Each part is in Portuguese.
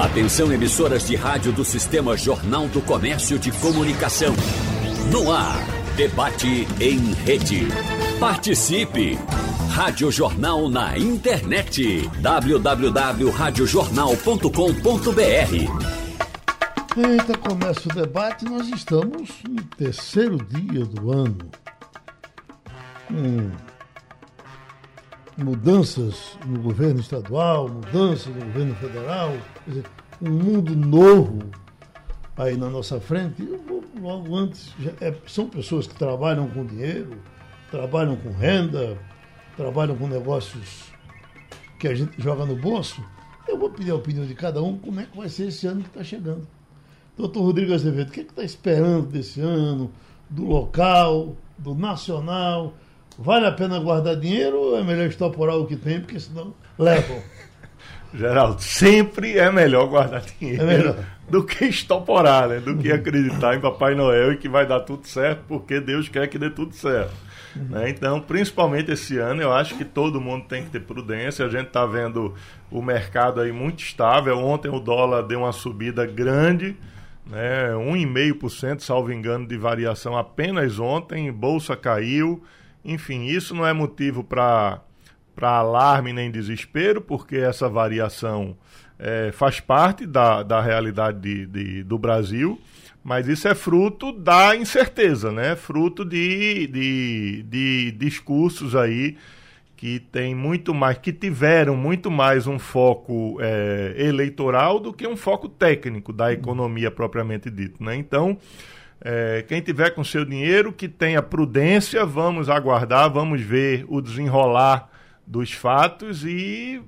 Atenção emissoras de rádio do Sistema Jornal do Comércio de Comunicação. No ar, debate em rede. Participe! Rádio Jornal na internet. www.radiojornal.com.br Eita, começa o debate. Nós estamos no terceiro dia do ano. Com mudanças no governo estadual, mudanças no governo federal, dizer, um mundo novo aí na nossa frente. Eu vou logo antes, já, é, são pessoas que trabalham com dinheiro, trabalham com renda, trabalham com negócios que a gente joga no bolso. Eu vou pedir a opinião de cada um como é que vai ser esse ano que está chegando. Doutor Rodrigo Azevedo, o que é está esperando desse ano, do local, do nacional? Vale a pena guardar dinheiro ou é melhor estoporar o que tem, porque senão levam? Geraldo, sempre é melhor guardar dinheiro é melhor. do que estoporar, né? do que acreditar em Papai Noel e que vai dar tudo certo, porque Deus quer que dê tudo certo. Né? Então, principalmente esse ano, eu acho que todo mundo tem que ter prudência. A gente está vendo o mercado aí muito estável. Ontem o dólar deu uma subida grande, né? 1,5%, salvo engano, de variação apenas ontem. Bolsa caiu. Enfim, isso não é motivo para alarme nem desespero, porque essa variação é, faz parte da, da realidade de, de, do Brasil, mas isso é fruto da incerteza, né? fruto de, de, de discursos aí que tem muito mais, que tiveram muito mais um foco é, eleitoral do que um foco técnico da economia propriamente dito. Né? Então, é, quem tiver com seu dinheiro, que tenha prudência, vamos aguardar, vamos ver o desenrolar dos fatos e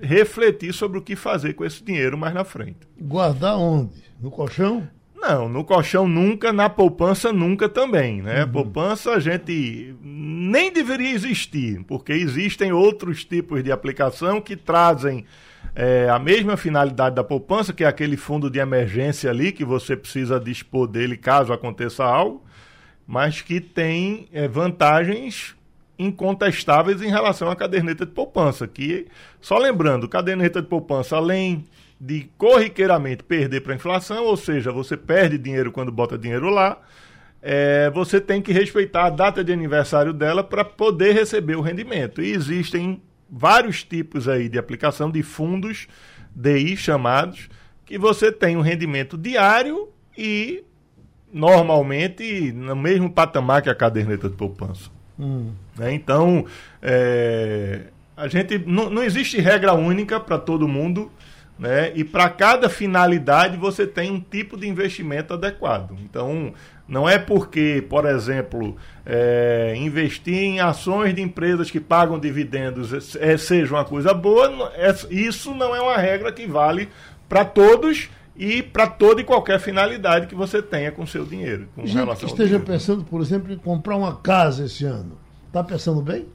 refletir sobre o que fazer com esse dinheiro mais na frente. Guardar onde? No colchão? Não, no colchão nunca, na poupança nunca também, né? Uhum. Poupança a gente nem deveria existir, porque existem outros tipos de aplicação que trazem é, a mesma finalidade da poupança, que é aquele fundo de emergência ali, que você precisa dispor dele caso aconteça algo, mas que tem é, vantagens incontestáveis em relação à caderneta de poupança, que, só lembrando, caderneta de poupança, além de corriqueiramente perder para a inflação, ou seja, você perde dinheiro quando bota dinheiro lá, é, você tem que respeitar a data de aniversário dela para poder receber o rendimento. E existem vários tipos aí de aplicação de fundos DI chamados, que você tem um rendimento diário e normalmente no mesmo patamar que a caderneta de poupança. Hum. Né? Então, é, a gente não, não existe regra única para todo mundo. Né? E para cada finalidade você tem um tipo de investimento adequado. Então, não é porque, por exemplo, é, investir em ações de empresas que pagam dividendos é, seja uma coisa boa, é, isso não é uma regra que vale para todos e para toda e qualquer finalidade que você tenha com seu dinheiro. Com Gente relação que esteja pensando, por exemplo, em comprar uma casa esse ano, está pensando bem?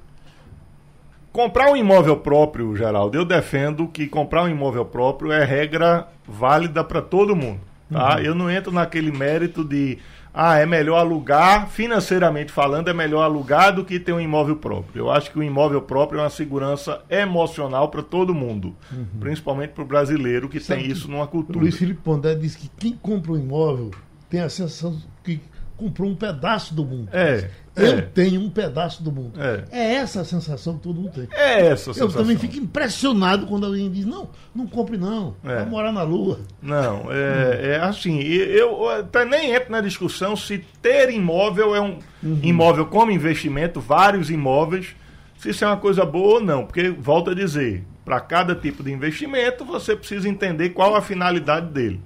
Comprar um imóvel próprio, Geraldo, eu defendo que comprar um imóvel próprio é regra válida para todo mundo. Tá? Uhum. Eu não entro naquele mérito de ah, é melhor alugar, financeiramente falando, é melhor alugar do que ter um imóvel próprio. Eu acho que o imóvel próprio é uma segurança emocional para todo mundo, uhum. principalmente para o brasileiro que Sabe tem isso numa cultura. O Luiz Felipe Pondé diz que quem compra um imóvel tem a sensação que comprou um pedaço do mundo. É. Eu é. tenho um pedaço do mundo. É. é essa a sensação que todo mundo tem. É essa a sensação. Eu também fico impressionado quando alguém diz: não, não compre não, é. vai morar na lua. Não, é, é assim, eu até nem entro na discussão se ter imóvel é um uhum. imóvel como investimento, vários imóveis, se isso é uma coisa boa ou não. Porque, volto a dizer, para cada tipo de investimento, você precisa entender qual a finalidade dele.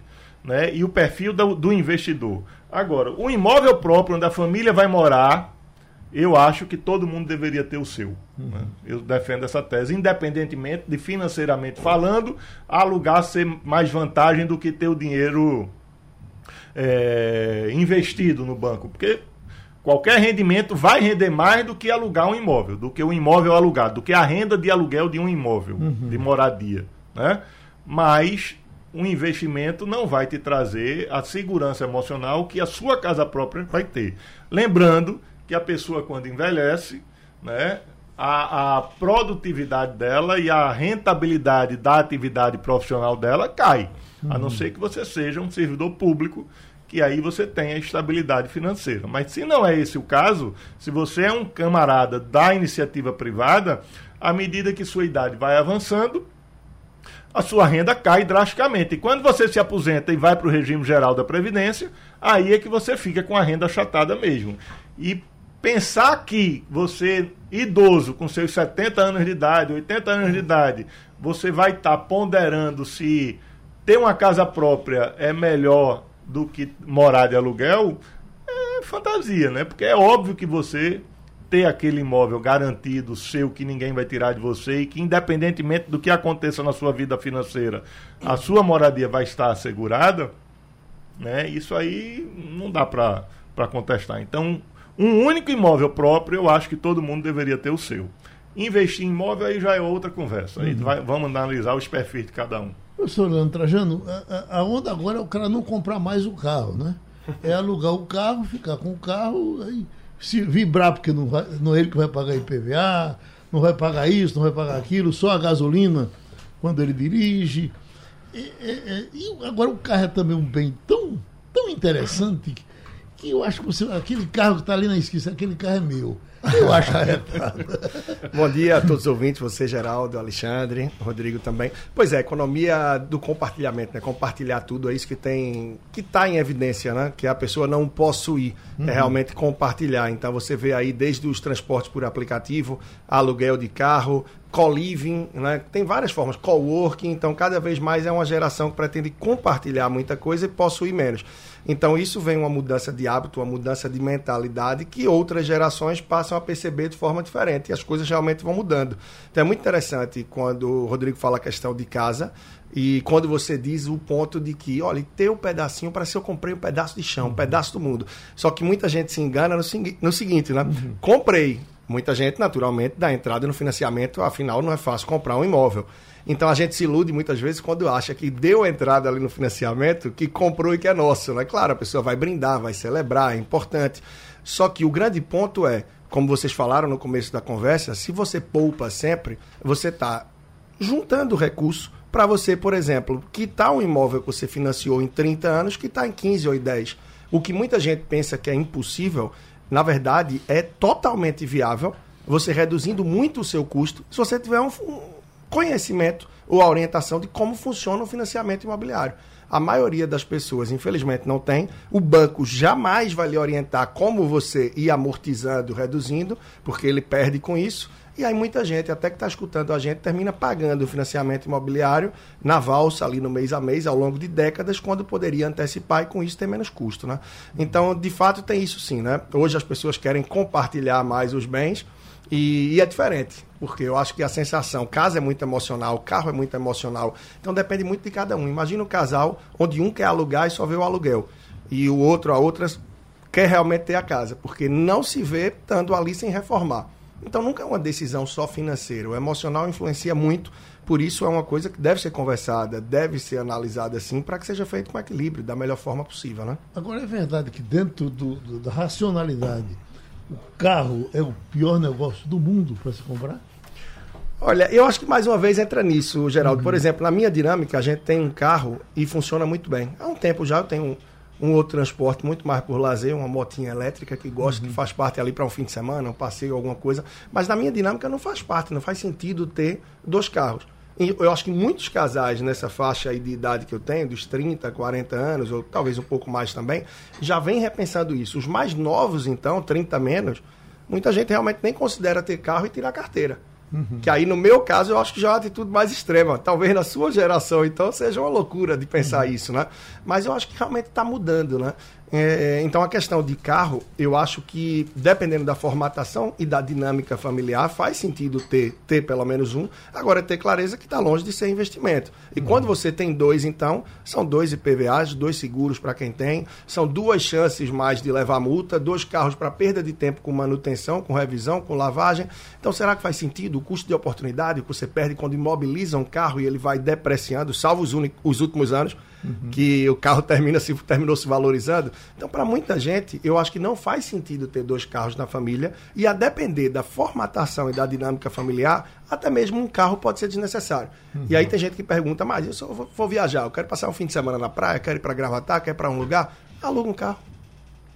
Né? E o perfil do, do investidor. Agora, o imóvel próprio onde a família vai morar, eu acho que todo mundo deveria ter o seu. Uhum. Né? Eu defendo essa tese, independentemente de financeiramente falando, alugar ser mais vantagem do que ter o dinheiro é, investido no banco. Porque qualquer rendimento vai render mais do que alugar um imóvel, do que o um imóvel alugado, do que a renda de aluguel de um imóvel, uhum. de moradia. Né? Mas um investimento não vai te trazer a segurança emocional que a sua casa própria vai ter. Lembrando que a pessoa, quando envelhece, né, a, a produtividade dela e a rentabilidade da atividade profissional dela cai. Uhum. A não uhum. ser que você seja um servidor público que aí você tenha estabilidade financeira. Mas se não é esse o caso, se você é um camarada da iniciativa privada, à medida que sua idade vai avançando, a sua renda cai drasticamente. E quando você se aposenta e vai para o regime geral da Previdência, aí é que você fica com a renda achatada mesmo. E pensar que você, idoso, com seus 70 anos de idade, 80 anos de idade, você vai estar tá ponderando se ter uma casa própria é melhor do que morar de aluguel, é fantasia, né? Porque é óbvio que você ter aquele imóvel garantido seu que ninguém vai tirar de você e que independentemente do que aconteça na sua vida financeira, a sua moradia vai estar assegurada, né? Isso aí não dá para contestar. Então, um único imóvel próprio, eu acho que todo mundo deveria ter o seu. Investir em imóvel aí já é outra conversa. Aí uhum. vai, vamos analisar os perfis de cada um. Professor Leandro Trajano, a, a onda agora é o cara não comprar mais o carro, né? É alugar o carro, ficar com o carro, aí, se vibrar, porque não, vai, não é ele que vai pagar IPVA, não vai pagar isso, não vai pagar aquilo, só a gasolina quando ele dirige. E, e, agora o carro é também um bem tão, tão interessante que, que eu acho que você, aquele carro que está ali na esquina, aquele carro é meu. Eu acho arretado. Bom dia a todos os ouvintes, você, Geraldo, Alexandre, Rodrigo também. Pois é, economia do compartilhamento, né? Compartilhar tudo é isso que tem, que está em evidência, né? Que a pessoa não possuir, é uhum. é realmente compartilhar. Então você vê aí desde os transportes por aplicativo, aluguel de carro, co-living, né? Tem várias formas, co-working, então cada vez mais é uma geração que pretende compartilhar muita coisa e possuir menos. Então, isso vem uma mudança de hábito, uma mudança de mentalidade que outras gerações passam a perceber de forma diferente e as coisas realmente vão mudando. Então, é muito interessante quando o Rodrigo fala a questão de casa e quando você diz o ponto de que, olha, ter um pedacinho, parece que eu comprei um pedaço de chão, um pedaço do mundo. Só que muita gente se engana no, no seguinte, né? Uhum. Comprei. Muita gente, naturalmente, dá entrada no financiamento, afinal, não é fácil comprar um imóvel. Então a gente se ilude muitas vezes quando acha que deu entrada ali no financiamento, que comprou e que é nosso. Né? Claro, a pessoa vai brindar, vai celebrar, é importante. Só que o grande ponto é, como vocês falaram no começo da conversa, se você poupa sempre, você está juntando recurso para você, por exemplo, quitar um imóvel que você financiou em 30 anos, que está em 15 ou 10. O que muita gente pensa que é impossível, na verdade, é totalmente viável, você reduzindo muito o seu custo, se você tiver um, conhecimento ou a orientação de como funciona o financiamento imobiliário. A maioria das pessoas, infelizmente, não tem. O banco jamais vai lhe orientar como você ir amortizando, reduzindo, porque ele perde com isso. E aí muita gente, até que está escutando a gente, termina pagando o financiamento imobiliário na valsa ali no mês a mês, ao longo de décadas, quando poderia antecipar e com isso ter menos custo. Né? Então, de fato, tem isso sim. Né? Hoje as pessoas querem compartilhar mais os bens e, e, é diferente, porque eu acho que a sensação, casa é muito emocional, carro é muito emocional, então depende muito de cada um. Imagina um casal onde um quer alugar e só vê o aluguel, e o outro, a outra, quer realmente ter a casa, porque não se vê estando ali sem reformar. Então nunca é uma decisão só financeira, o emocional influencia muito, por isso é uma coisa que deve ser conversada, deve ser analisada assim, para que seja feito com equilíbrio, da melhor forma possível. Né? Agora é verdade que dentro do, do, da racionalidade o carro é o pior negócio do mundo para se comprar? Olha, eu acho que mais uma vez entra nisso, Geraldo. Uhum. Por exemplo, na minha dinâmica, a gente tem um carro e funciona muito bem. Há um tempo já eu tenho um, um outro transporte muito mais por lazer, uma motinha elétrica que gosto, uhum. que faz parte ali para um fim de semana, um passeio, alguma coisa. Mas na minha dinâmica não faz parte, não faz sentido ter dois carros eu acho que muitos casais nessa faixa aí de idade que eu tenho, dos 30, 40 anos, ou talvez um pouco mais também, já vem repensando isso. Os mais novos, então, 30 menos, muita gente realmente nem considera ter carro e tirar carteira. Uhum. Que aí, no meu caso, eu acho que já é uma atitude mais extrema. Talvez na sua geração, então, seja uma loucura de pensar uhum. isso, né? Mas eu acho que realmente está mudando, né? É, então, a questão de carro, eu acho que, dependendo da formatação e da dinâmica familiar, faz sentido ter, ter pelo menos um. Agora, ter clareza que está longe de ser investimento. E uhum. quando você tem dois, então, são dois IPVAs, dois seguros para quem tem, são duas chances mais de levar multa, dois carros para perda de tempo com manutenção, com revisão, com lavagem. Então, será que faz sentido o custo de oportunidade que você perde quando imobiliza um carro e ele vai depreciando, salvo os, os últimos anos? Uhum. Que o carro termina se, terminou se valorizando. Então, para muita gente, eu acho que não faz sentido ter dois carros na família e a depender da formatação e da dinâmica familiar, até mesmo um carro pode ser desnecessário. Uhum. E aí tem gente que pergunta, mas eu só vou, vou viajar, eu quero passar um fim de semana na praia, quero ir para Gravatar, quero ir para um lugar, aluga um carro.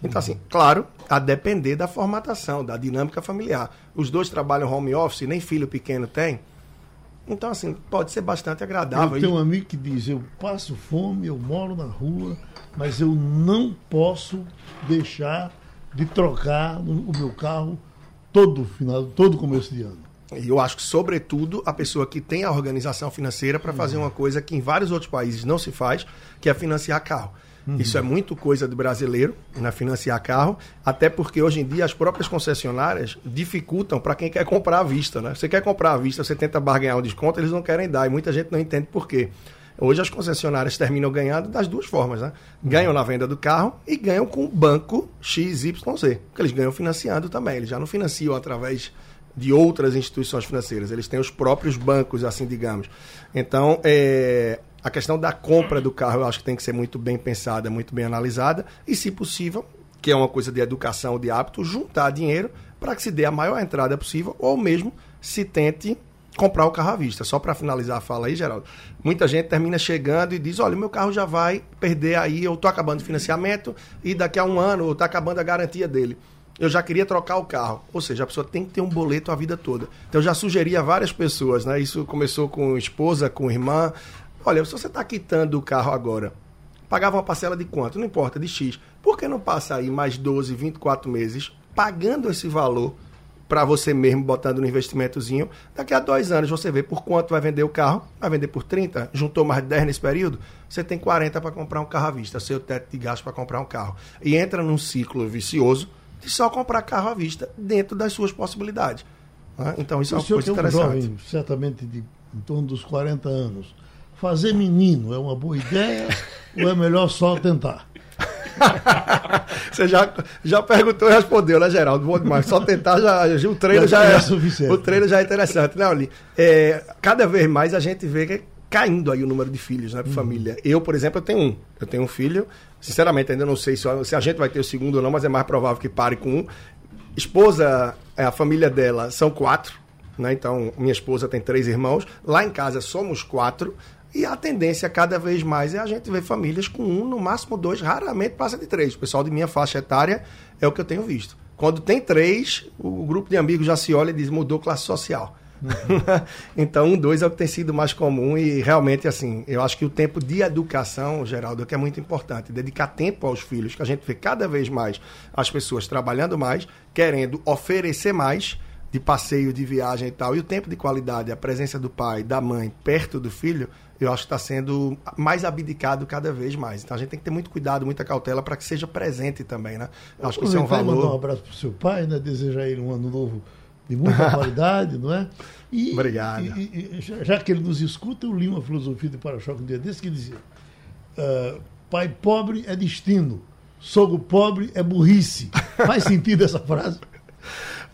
Então, assim, claro, a depender da formatação, da dinâmica familiar. Os dois trabalham home office, nem filho pequeno tem. Então, assim, pode ser bastante agradável. Eu tenho um amigo que diz: eu passo fome, eu moro na rua, mas eu não posso deixar de trocar o meu carro todo final, todo começo de ano. E eu acho que, sobretudo, a pessoa que tem a organização financeira para fazer uma coisa que em vários outros países não se faz, que é financiar carro. Uhum. Isso é muito coisa do brasileiro, na financiar carro, até porque hoje em dia as próprias concessionárias dificultam para quem quer comprar à vista. Né? Você quer comprar à vista, você tenta barganhar um desconto, eles não querem dar, e muita gente não entende por quê. Hoje as concessionárias terminam ganhando das duas formas, né? Ganham na venda do carro e ganham com o banco XYZ, porque eles ganham financiando também. Eles já não financiam através de outras instituições financeiras, eles têm os próprios bancos, assim digamos. Então, é, a questão da compra do carro eu acho que tem que ser muito bem pensada, muito bem analisada e, se possível, que é uma coisa de educação, de hábito, juntar dinheiro para que se dê a maior entrada possível ou mesmo se tente comprar o carro à vista. Só para finalizar a fala aí, Geraldo. Muita gente termina chegando e diz: olha, o meu carro já vai perder aí, eu estou acabando o financiamento e daqui a um ano está acabando a garantia dele. Eu já queria trocar o carro. Ou seja, a pessoa tem que ter um boleto a vida toda. Então eu já sugeri a várias pessoas, né? Isso começou com esposa, com irmã, Olha, se você está quitando o carro agora, pagava uma parcela de quanto? Não importa, de X. Por que não passa aí mais 12, 24 meses pagando esse valor para você mesmo, botando no investimentozinho? Daqui a dois anos você vê por quanto vai vender o carro, vai vender por 30, juntou mais 10 nesse período, você tem 40 para comprar um carro à vista, seu teto de gasto para comprar um carro. E entra num ciclo vicioso de só comprar carro à vista dentro das suas possibilidades. Né? Então isso o é uma coisa interessante. Um jovem, certamente de em torno dos 40 anos fazer menino é uma boa ideia ou é melhor só tentar? Você já, já perguntou e respondeu, né, Geraldo? Bom demais. Só tentar já. O treino já, já é, suficiente. O treino já é interessante, né, Oli? É, cada vez mais a gente vê que é caindo aí o número de filhos, né, uhum. família. Eu, por exemplo, eu tenho um. Eu tenho um filho. Sinceramente, ainda não sei se, se a gente vai ter o segundo ou não, mas é mais provável que pare com um. Esposa, é, a família dela são quatro. Né? Então, minha esposa tem três irmãos. Lá em casa somos quatro. E a tendência cada vez mais é a gente ver famílias com um, no máximo dois, raramente passa de três. O pessoal de minha faixa etária é o que eu tenho visto. Quando tem três, o grupo de amigos já se olha e diz mudou classe social. Então, um, dois é o que tem sido mais comum e realmente, assim, eu acho que o tempo de educação, Geraldo, é que é muito importante. Dedicar tempo aos filhos, que a gente vê cada vez mais as pessoas trabalhando mais, querendo oferecer mais de passeio, de viagem e tal. E o tempo de qualidade, a presença do pai, da mãe perto do filho, eu acho que está sendo mais abdicado cada vez mais. Então a gente tem que ter muito cuidado, muita cautela para que seja presente também, né? Eu acho que isso é um valor. Mandar um abraço para o seu pai, né? Desejar ele um ano novo de muita qualidade, não é? E, Obrigado. E, e, já que ele nos escuta, eu li uma filosofia de para-choque um dia desse que dizia: uh, pai pobre é destino, sogro pobre é burrice. Faz sentido essa frase?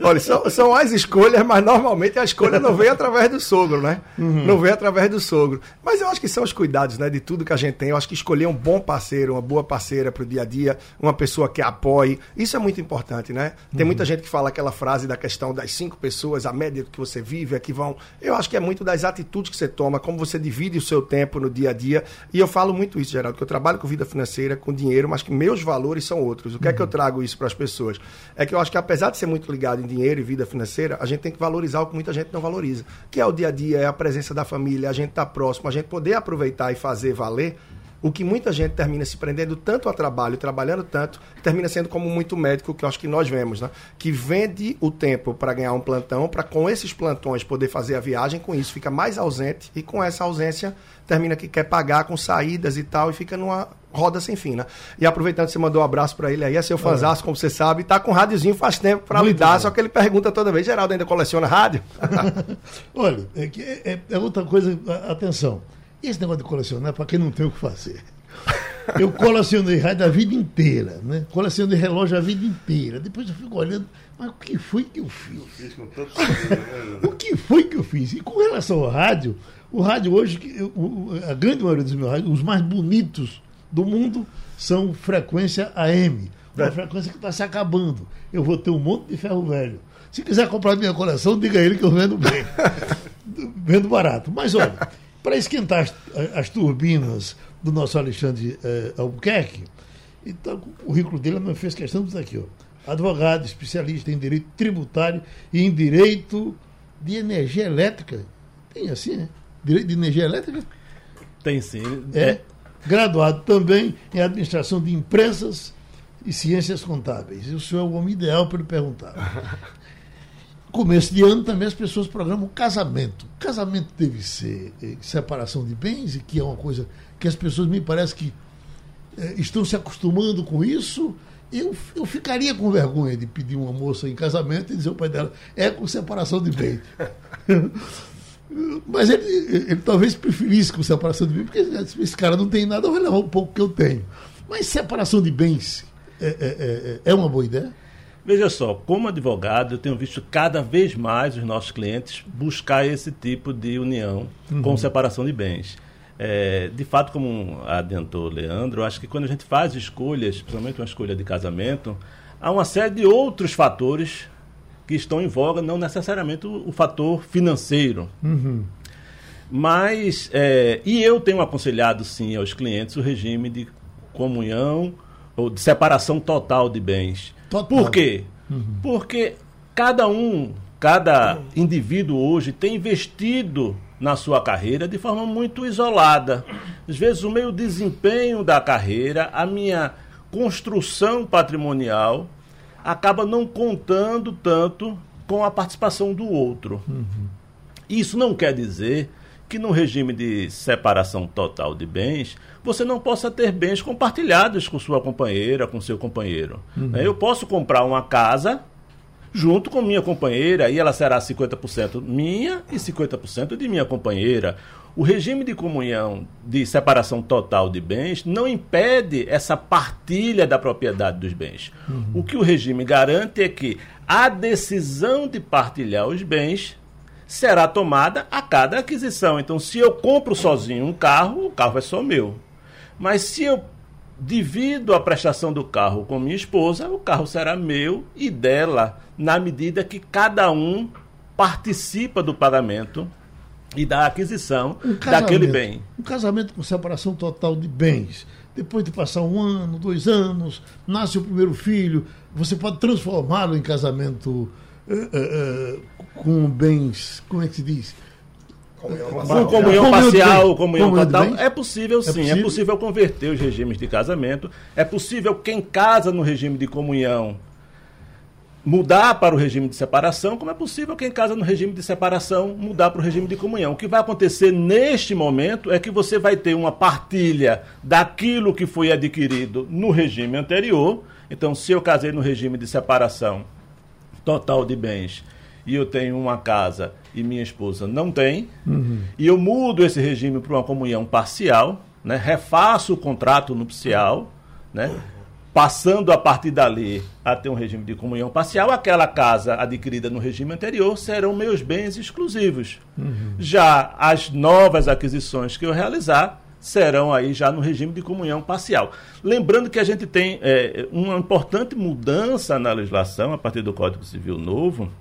Olha, são, são as escolhas, mas normalmente a escolha não vem através do sogro, né? Uhum. Não vem através do sogro. Mas eu acho que são os cuidados, né? De tudo que a gente tem. Eu acho que escolher um bom parceiro, uma boa parceira para o dia a dia, uma pessoa que apoie, isso é muito importante, né? Tem uhum. muita gente que fala aquela frase da questão das cinco pessoas, a média que você vive, é que vão. Eu acho que é muito das atitudes que você toma, como você divide o seu tempo no dia a dia. E eu falo muito isso, Geraldo, que eu trabalho com vida financeira, com dinheiro, mas que meus valores são outros. O que é que eu uhum. trago isso para as pessoas? É que eu acho que apesar de ser muito ligado em dinheiro e vida financeira, a gente tem que valorizar o que muita gente não valoriza, que é o dia a dia, é a presença da família, a gente estar tá próximo, a gente poder aproveitar e fazer valer o que muita gente termina se prendendo tanto a trabalho, trabalhando tanto, termina sendo como muito médico, que eu acho que nós vemos, né? Que vende o tempo para ganhar um plantão, para com esses plantões poder fazer a viagem, com isso fica mais ausente e com essa ausência termina que quer pagar com saídas e tal e fica numa roda sem fim, né? E aproveitando que você mandou um abraço para ele aí, é seu fanzaço, como você sabe, tá com rádiozinho faz tempo para lidar, bom. só que ele pergunta toda vez, Geraldo ainda coleciona rádio? Olha, é, é, é outra coisa, atenção, esse negócio de colecionar é para quem não tem o que fazer. Eu colecionei rádio a vida inteira, né? Colecionei relógio a vida inteira. Depois eu fico olhando, mas o que foi que eu fiz? o que foi que eu fiz? E com relação ao rádio, o rádio hoje, a grande maioria dos meus rádios, os mais bonitos do mundo, são frequência AM. Uma é. frequência que está se acabando. Eu vou ter um monte de ferro velho. Se quiser comprar minha coleção, diga a ele que eu vendo bem. vendo barato. Mas olha, para esquentar as, as, turbinas do nosso Alexandre eh, Albuquerque, então, o currículo dele não fez questão estar aqui, ó. Advogado, especialista em direito tributário e em direito de energia elétrica. Tem assim, né? Direito de energia elétrica? Tem sim. É. Graduado também em administração de empresas e ciências contábeis. E o senhor é o homem ideal para ele perguntar. Começo de ano também as pessoas programam casamento. Casamento deve ser eh, separação de bens, e que é uma coisa que as pessoas me parece que eh, estão se acostumando com isso. Eu, eu ficaria com vergonha de pedir uma moça em casamento e dizer ao pai dela, é com separação de bens. Mas ele, ele, talvez preferisse com separação de bens, porque esse cara não tem nada, eu vou levar um pouco que eu tenho. Mas separação de bens é, é, é, é uma boa ideia? Veja só, como advogado, eu tenho visto cada vez mais os nossos clientes buscar esse tipo de união uhum. com separação de bens. É, de fato, como adiantou Leandro, eu acho que quando a gente faz escolhas, principalmente uma escolha de casamento, há uma série de outros fatores que estão em voga, não necessariamente o, o fator financeiro. Uhum. Mas, é, e eu tenho aconselhado sim aos clientes o regime de comunhão ou de separação total de bens. Total. Por quê? Uhum. Porque cada um, cada indivíduo hoje tem investido na sua carreira de forma muito isolada. Às vezes, o meu desempenho da carreira, a minha construção patrimonial, acaba não contando tanto com a participação do outro. Uhum. Isso não quer dizer que no regime de separação total de bens, você não possa ter bens compartilhados com sua companheira, com seu companheiro. Uhum. Eu posso comprar uma casa junto com minha companheira e ela será 50% minha e 50% de minha companheira. O regime de comunhão de separação total de bens não impede essa partilha da propriedade dos bens. Uhum. O que o regime garante é que a decisão de partilhar os bens será tomada a cada aquisição. Então, se eu compro sozinho um carro, o carro é só meu. Mas se eu divido a prestação do carro com minha esposa, o carro será meu e dela, na medida que cada um participa do pagamento e da aquisição um daquele bem. Um casamento com separação total de bens. Depois de passar um ano, dois anos, nasce o primeiro filho, você pode transformá-lo em casamento uh, uh, uh, com bens, como é que se diz? Comunhão com comunhão parcial, comunhão total. É possível é sim, é possível? é possível converter os regimes de casamento. É possível quem casa no regime de comunhão mudar para o regime de separação, como é possível quem casa no regime de separação mudar para o regime de comunhão. O que vai acontecer neste momento é que você vai ter uma partilha daquilo que foi adquirido no regime anterior. Então, se eu casei no regime de separação total de bens e eu tenho uma casa e minha esposa não tem, uhum. e eu mudo esse regime para uma comunhão parcial, né, refaço o contrato nupcial, né, passando a partir dali a ter um regime de comunhão parcial, aquela casa adquirida no regime anterior serão meus bens exclusivos. Uhum. Já as novas aquisições que eu realizar serão aí já no regime de comunhão parcial. Lembrando que a gente tem é, uma importante mudança na legislação a partir do Código Civil Novo,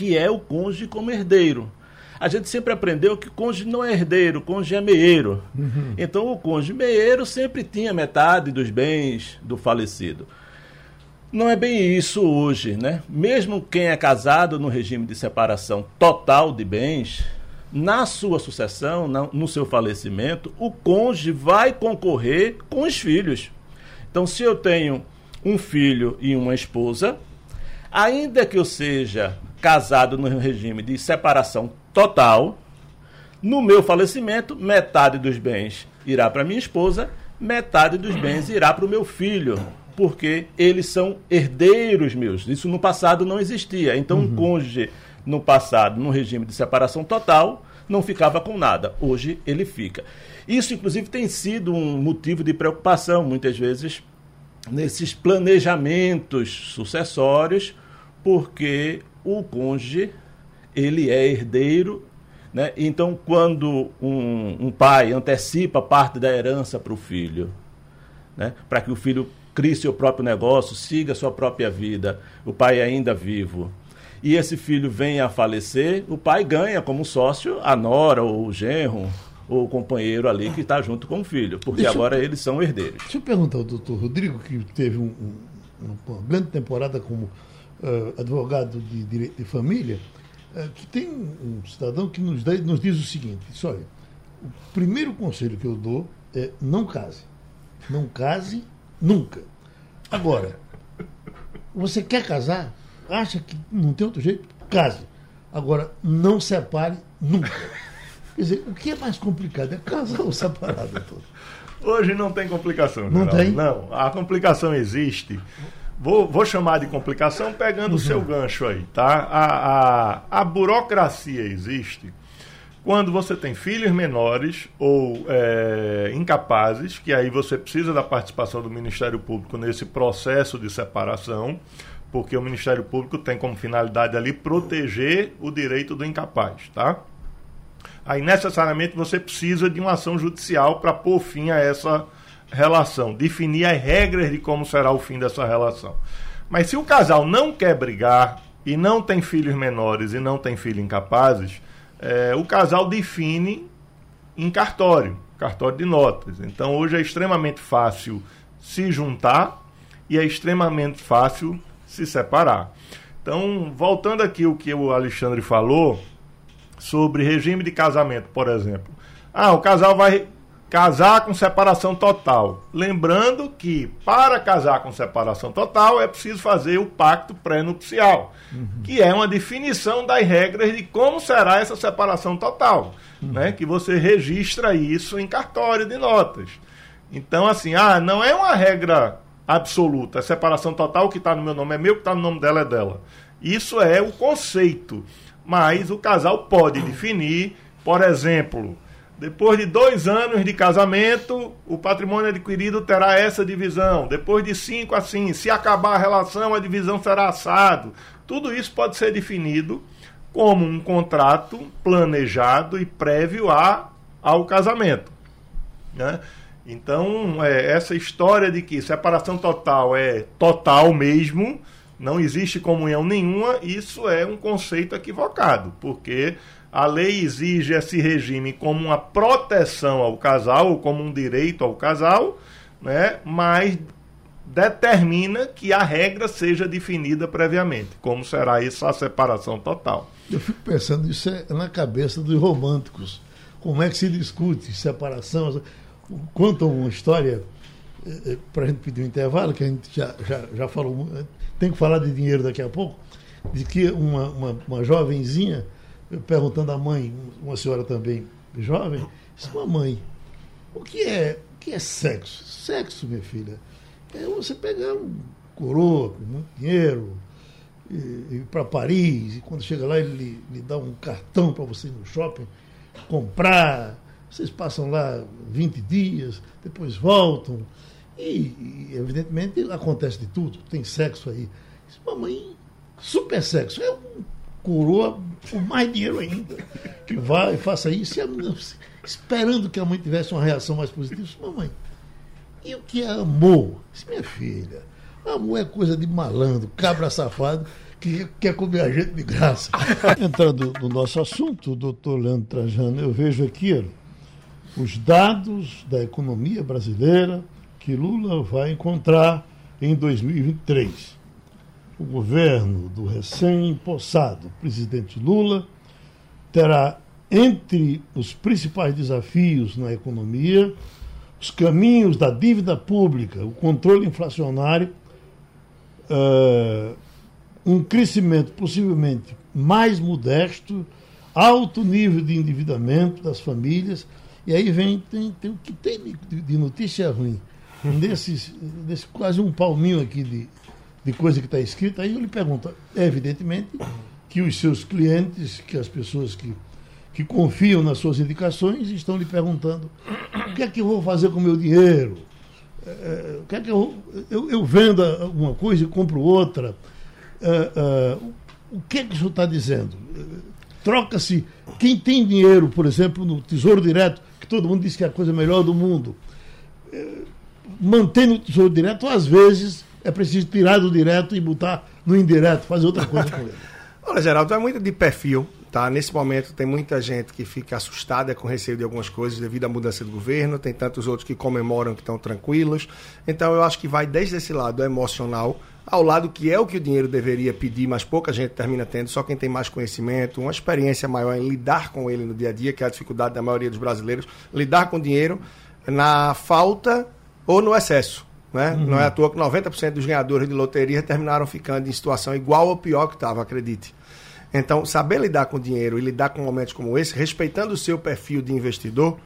que é o cônjuge como herdeiro. A gente sempre aprendeu que o cônjuge não é herdeiro, o cônjuge é meieiro. Uhum. Então o cônjuge meieiro sempre tinha metade dos bens do falecido. Não é bem isso hoje, né? Mesmo quem é casado no regime de separação total de bens, na sua sucessão, no seu falecimento, o cônjuge vai concorrer com os filhos. Então, se eu tenho um filho e uma esposa, ainda que eu seja casado no regime de separação total, no meu falecimento, metade dos bens irá para minha esposa, metade dos bens irá para o meu filho, porque eles são herdeiros meus. Isso no passado não existia. Então, uhum. um cônjuge no passado, no regime de separação total, não ficava com nada. Hoje ele fica. Isso, inclusive, tem sido um motivo de preocupação, muitas vezes, nesses planejamentos sucessórios, porque o cônjuge ele é herdeiro né? Então, quando um, um, pai antecipa parte da herança para o filho, né? para que o filho crie seu próprio negócio, siga sua própria vida, o pai é ainda vivo, e esse filho vem a falecer, o pai ganha como sócio a nora ou o genro ou o companheiro ali que está junto com o filho, porque deixa agora eu, eles são herdeiros. Deixa eu perguntar ao doutor Rodrigo, que teve um, um, uma grande temporada como uh, advogado de direito de família, é, que tem um cidadão que nos, dá, nos diz o seguinte: diz, olha, o primeiro conselho que eu dou é não case. Não case nunca. Agora, você quer casar? Acha que não tem outro jeito? Case. Agora, não separe nunca. Quer dizer, o que é mais complicado? É casar ou separar, doutor? Hoje não tem complicação. Não geral. tem? Não, a complicação existe Vou, vou chamar de complicação pegando uhum. o seu gancho aí, tá? A, a, a burocracia existe quando você tem filhos menores ou é, incapazes, que aí você precisa da participação do Ministério Público nesse processo de separação, porque o Ministério Público tem como finalidade ali proteger o direito do incapaz, tá? Aí necessariamente você precisa de uma ação judicial para pôr fim a essa relação, definir as regras de como será o fim dessa relação. Mas se o casal não quer brigar e não tem filhos menores e não tem filhos incapazes, é, o casal define em cartório, cartório de notas. Então hoje é extremamente fácil se juntar e é extremamente fácil se separar. Então, voltando aqui o que o Alexandre falou sobre regime de casamento, por exemplo. Ah, o casal vai casar com separação total. Lembrando que para casar com separação total é preciso fazer o pacto pré-nupcial, uhum. que é uma definição das regras de como será essa separação total, uhum. né? Que você registra isso em cartório de notas. Então, assim, ah, não é uma regra absoluta. A separação total, o que está no meu nome é meu, o que está no nome dela é dela. Isso é o conceito. Mas o casal pode definir, por exemplo, depois de dois anos de casamento, o patrimônio adquirido terá essa divisão. Depois de cinco, assim. Se acabar a relação, a divisão será assado. Tudo isso pode ser definido como um contrato planejado e prévio a, ao casamento. Né? Então, é, essa história de que separação total é total mesmo, não existe comunhão nenhuma, isso é um conceito equivocado, porque a lei exige esse regime como uma proteção ao casal, ou como um direito ao casal, né? mas determina que a regra seja definida previamente, como será essa separação total. Eu fico pensando, isso é na cabeça dos românticos. Como é que se discute separação? Conta uma história, eh, eh, para a gente pedir um intervalo, que a gente já, já, já falou, tem que falar de dinheiro daqui a pouco, de que uma, uma, uma jovenzinha perguntando à mãe, uma senhora também jovem, disse, mamãe, o que é, o que é sexo? Sexo, minha filha, é você pegar um coroa com muito dinheiro, ir para Paris, e quando chega lá ele lhe, dá um cartão para você ir no shopping, comprar, vocês passam lá 20 dias, depois voltam, e, e evidentemente acontece de tudo, tem sexo aí. Diz, mamãe, super sexo, é um coroa por mais dinheiro ainda. Que vá e faça isso. E a esperando que a mãe tivesse uma reação mais positiva. Disse, mamãe, e o que é amor? Disse, minha filha, amor é coisa de malandro, cabra safado, que quer comer a gente de graça. Entrando no nosso assunto, doutor Leandro Trajano, eu vejo aqui os dados da economia brasileira que Lula vai encontrar em 2023 o governo do recém-impossado presidente Lula terá entre os principais desafios na economia os caminhos da dívida pública, o controle inflacionário, uh, um crescimento possivelmente mais modesto, alto nível de endividamento das famílias, e aí vem tem, tem o que tem de, de notícia ruim. Desses, desse quase um palminho aqui de, de coisa que está escrita, aí eu lhe pergunto, evidentemente, que os seus clientes, que as pessoas que, que confiam nas suas indicações estão lhe perguntando o que é que eu vou fazer com o meu dinheiro? É, é o que é que eu, eu, eu vendo alguma coisa e compro outra? É, é, o que é que isso está dizendo? Troca-se. Quem tem dinheiro, por exemplo, no Tesouro Direto, que todo mundo diz que é a coisa melhor do mundo, é, mantendo o Tesouro Direto, às vezes é preciso tirar do direto e botar no indireto, fazer outra coisa com ele. Olha, Geraldo, é muito de perfil. Tá? Nesse momento tem muita gente que fica assustada com receio de algumas coisas devido à mudança do governo, tem tantos outros que comemoram que estão tranquilos. Então eu acho que vai desde esse lado emocional ao lado que é o que o dinheiro deveria pedir, mas pouca gente termina tendo, só quem tem mais conhecimento, uma experiência maior em lidar com ele no dia a dia, que é a dificuldade da maioria dos brasileiros, lidar com dinheiro na falta ou no excesso. Né? Uhum. Não é à toa que 90% dos ganhadores de loteria terminaram ficando em situação igual ou pior que estava, acredite. Então, saber lidar com dinheiro e lidar com momentos como esse, respeitando o seu perfil de investidor,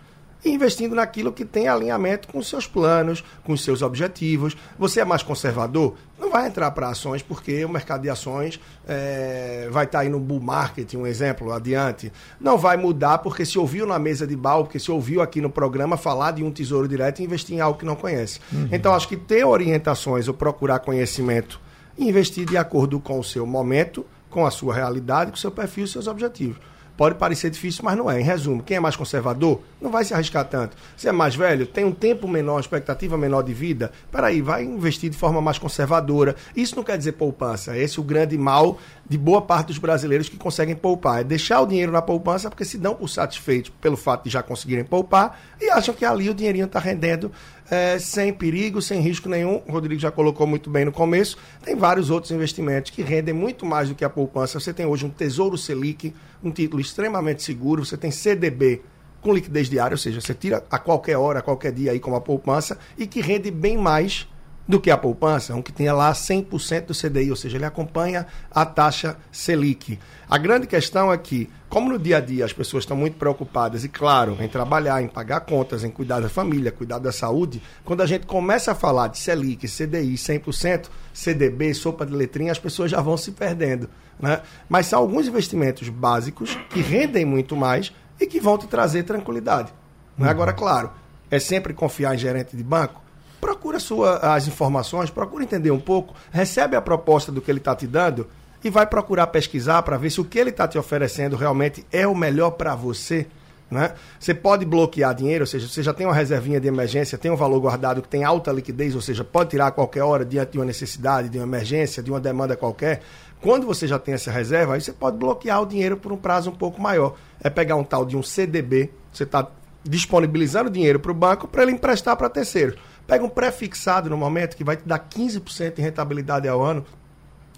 e investindo naquilo que tem alinhamento com seus planos, com os seus objetivos. Você é mais conservador? Não vai entrar para ações porque o mercado de ações é, vai estar tá aí no bull market, um exemplo, adiante. Não vai mudar porque se ouviu na mesa de bal, porque se ouviu aqui no programa falar de um tesouro direto e investir em algo que não conhece. Uhum. Então, acho que ter orientações ou procurar conhecimento e investir de acordo com o seu momento com a sua realidade, com o seu perfil e seus objetivos. Pode parecer difícil, mas não é. Em resumo, quem é mais conservador não vai se arriscar tanto. Se é mais velho, tem um tempo menor, expectativa menor de vida, peraí, vai investir de forma mais conservadora. Isso não quer dizer poupança. Esse é o grande mal de boa parte dos brasileiros que conseguem poupar. É deixar o dinheiro na poupança porque se dão por satisfeitos pelo fato de já conseguirem poupar e acham que ali o dinheirinho está rendendo é, sem perigo, sem risco nenhum. O Rodrigo já colocou muito bem no começo. Tem vários outros investimentos que rendem muito mais do que a poupança. Você tem hoje um Tesouro Selic, um título extremamente seguro. Você tem CDB com liquidez diária, ou seja, você tira a qualquer hora, a qualquer dia aí como a poupança e que rende bem mais do que a poupança, um que tenha lá 100% do CDI, ou seja, ele acompanha a taxa Selic. A grande questão é que, como no dia a dia as pessoas estão muito preocupadas, e claro, em trabalhar, em pagar contas, em cuidar da família, cuidar da saúde, quando a gente começa a falar de Selic, CDI 100%, CDB, sopa de letrinha, as pessoas já vão se perdendo. Né? Mas são alguns investimentos básicos que rendem muito mais e que vão te trazer tranquilidade. Uhum. Agora, claro, é sempre confiar em gerente de banco? Procura sua, as informações, procura entender um pouco, recebe a proposta do que ele está te dando e vai procurar pesquisar para ver se o que ele está te oferecendo realmente é o melhor para você. Né? Você pode bloquear dinheiro, ou seja, você já tem uma reservinha de emergência, tem um valor guardado que tem alta liquidez, ou seja, pode tirar a qualquer hora diante de uma necessidade, de uma emergência, de uma demanda qualquer. Quando você já tem essa reserva, aí você pode bloquear o dinheiro por um prazo um pouco maior. É pegar um tal de um CDB, você está disponibilizando dinheiro para o banco para ele emprestar para terceiros. Pega um pré-fixado no momento que vai te dar 15% de rentabilidade ao ano.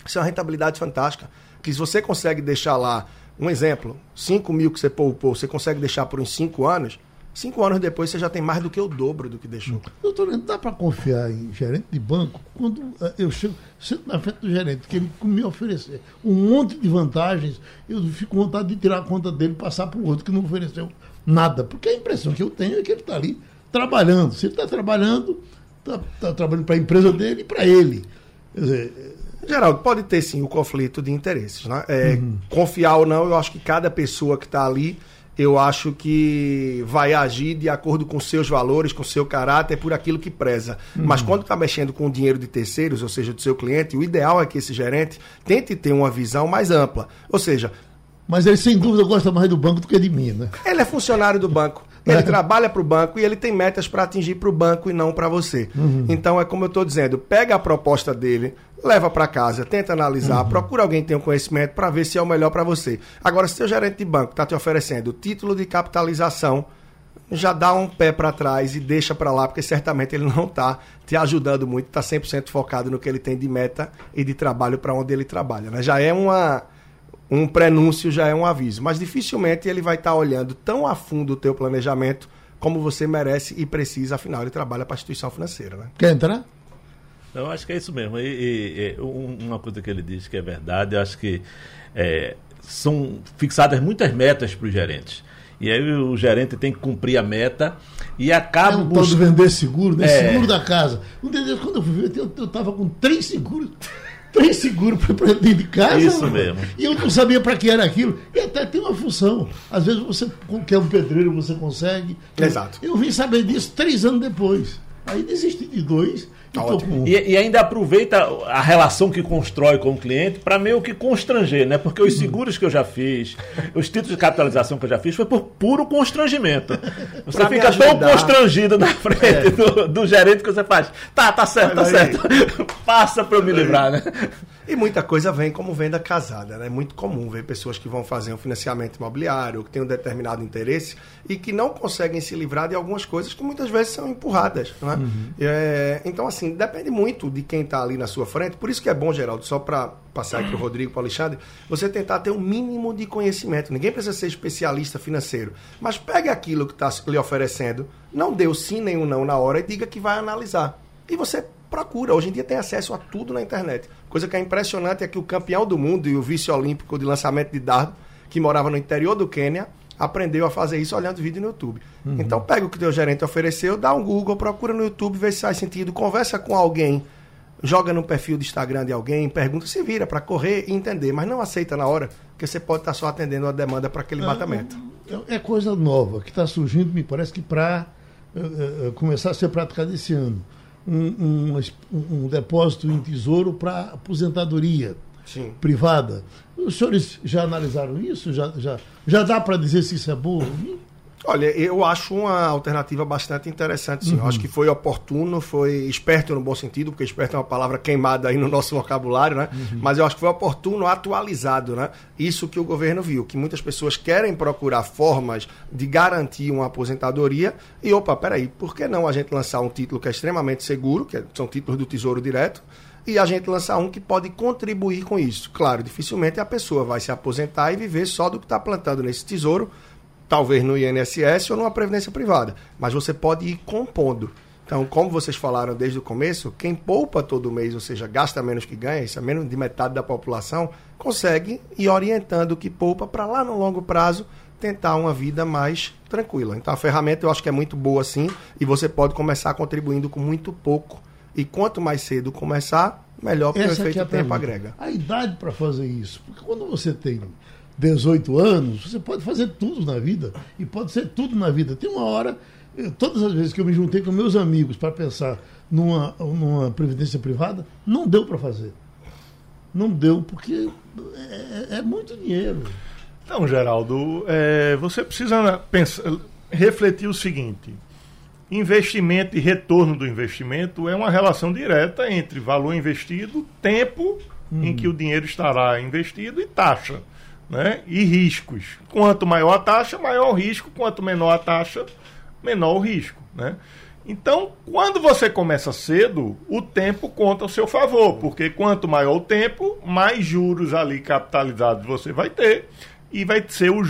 Isso é uma rentabilidade fantástica. Que se você consegue deixar lá, um exemplo, 5 mil que você poupou, você consegue deixar por uns 5 anos, cinco anos depois você já tem mais do que o dobro do que deixou. Doutor, não dá para confiar em gerente de banco quando eh, eu chego, sento na frente do gerente, que ele me oferecer um monte de vantagens, eu fico com vontade de tirar a conta dele e passar para o outro que não ofereceu nada. Porque a impressão que eu tenho é que ele está ali trabalhando. Se ele está trabalhando, está tá trabalhando para a empresa dele e para ele. Quer dizer, Geraldo, pode ter sim o conflito de interesses. Né? É, uhum. Confiar ou não, eu acho que cada pessoa que está ali, eu acho que vai agir de acordo com seus valores, com seu caráter, por aquilo que preza. Uhum. Mas quando está mexendo com o dinheiro de terceiros, ou seja, do seu cliente, o ideal é que esse gerente tente ter uma visão mais ampla. Ou seja. Mas ele, sem dúvida, gosta mais do banco do que de mim, né? Ele é funcionário do banco. Ele trabalha para o banco e ele tem metas para atingir para o banco e não para você. Uhum. Então é como eu estou dizendo, pega a proposta dele, leva para casa, tenta analisar, uhum. procura alguém que tenha um conhecimento para ver se é o melhor para você. Agora, se seu gerente de banco está te oferecendo título de capitalização, já dá um pé para trás e deixa para lá, porque certamente ele não está te ajudando muito, está 100% focado no que ele tem de meta e de trabalho para onde ele trabalha. Né? Já é uma um prenúncio já é um aviso. Mas dificilmente ele vai estar tá olhando tão a fundo o teu planejamento como você merece e precisa, afinal ele trabalha para a instituição financeira. Né? Quer entrar? Eu acho que é isso mesmo. E, e, e, uma coisa que ele diz que é verdade, eu acho que é, são fixadas muitas metas para os gerentes. E aí o gerente tem que cumprir a meta e acaba. É um bus... vender seguro, né? É... Seguro da casa. Um dia, quando eu fui ver, eu estava com três seguros três seguros para dentro de casa. Isso mesmo. E eu não sabia para que era aquilo. E até tem uma função. Às vezes você quer um pedreiro, você consegue. Exato. Eu vim saber disso três anos depois. Aí desisti de dois Tá e, e, ainda aproveita a relação que constrói com o cliente para meio que constranger, né? Porque os seguros que eu já fiz, os títulos de capitalização que eu já fiz, foi por puro constrangimento. Você pra fica tão constrangido na frente é. do, do, gerente que você faz. Tá, tá certo, tá certo. Passa para eu me livrar, né? E muita coisa vem como venda casada, né? É muito comum ver pessoas que vão fazer um financiamento imobiliário, que têm um determinado interesse e que não conseguem se livrar de algumas coisas que muitas vezes são empurradas, né? Uhum. É, então, assim, depende muito de quem está ali na sua frente. Por isso que é bom, Geraldo, só para passar aqui para o Rodrigo, para o Alexandre, você tentar ter um mínimo de conhecimento. Ninguém precisa ser especialista financeiro, mas pegue aquilo que está lhe oferecendo, não dê o sim nem o não na hora e diga que vai analisar. E você procura. Hoje em dia tem acesso a tudo na internet. Coisa que é impressionante é que o campeão do mundo e o vice-olímpico de lançamento de dardo, que morava no interior do Quênia, aprendeu a fazer isso olhando vídeo no YouTube. Uhum. Então pega o que o teu gerente ofereceu, dá um Google, procura no YouTube, vê se faz sentido, conversa com alguém, joga no perfil do Instagram de alguém, pergunta se vira para correr e entender, mas não aceita na hora, porque você pode estar só atendendo a demanda para aquele é, batamento. É, é coisa nova que está surgindo, me parece que para uh, uh, começar a ser praticada esse ano um, um, um depósito em tesouro para aposentadoria Sim. privada. Os senhores já analisaram isso? Já, já, já dá para dizer se isso é bom? Olha, eu acho uma alternativa bastante interessante, sim. Uhum. Eu acho que foi oportuno, foi esperto no bom sentido, porque esperto é uma palavra queimada aí no nosso vocabulário, né? Uhum. Mas eu acho que foi oportuno, atualizado, né? Isso que o governo viu, que muitas pessoas querem procurar formas de garantir uma aposentadoria e, opa, peraí, por que não a gente lançar um título que é extremamente seguro, que são títulos do Tesouro Direto, e a gente lançar um que pode contribuir com isso. Claro, dificilmente a pessoa vai se aposentar e viver só do que está plantando nesse tesouro, talvez no INSS ou numa previdência privada, mas você pode ir compondo. Então, como vocês falaram desde o começo, quem poupa todo mês, ou seja, gasta menos que ganha, isso é menos de metade da população, consegue ir orientando o que poupa para lá no longo prazo tentar uma vida mais tranquila. Então, a ferramenta eu acho que é muito boa sim, e você pode começar contribuindo com muito pouco. E quanto mais cedo começar, melhor, Essa o efeito é tempo agrega. A idade para fazer isso, porque quando você tem 18 anos, você pode fazer tudo na vida. E pode ser tudo na vida. Tem uma hora, eu, todas as vezes que eu me juntei com meus amigos para pensar numa, numa previdência privada, não deu para fazer. Não deu, porque é, é, muito dinheiro. Então, Geraldo, é, você precisa pensar, refletir o seguinte: investimento e retorno do investimento é uma relação direta entre valor investido, tempo hum. em que o dinheiro estará investido e taxa né? e riscos. Quanto maior a taxa, maior o risco, quanto menor a taxa, menor o risco. Né? Então, quando você começa cedo, o tempo conta ao seu favor, porque quanto maior o tempo, mais juros ali capitalizados você vai ter, e vai ser o,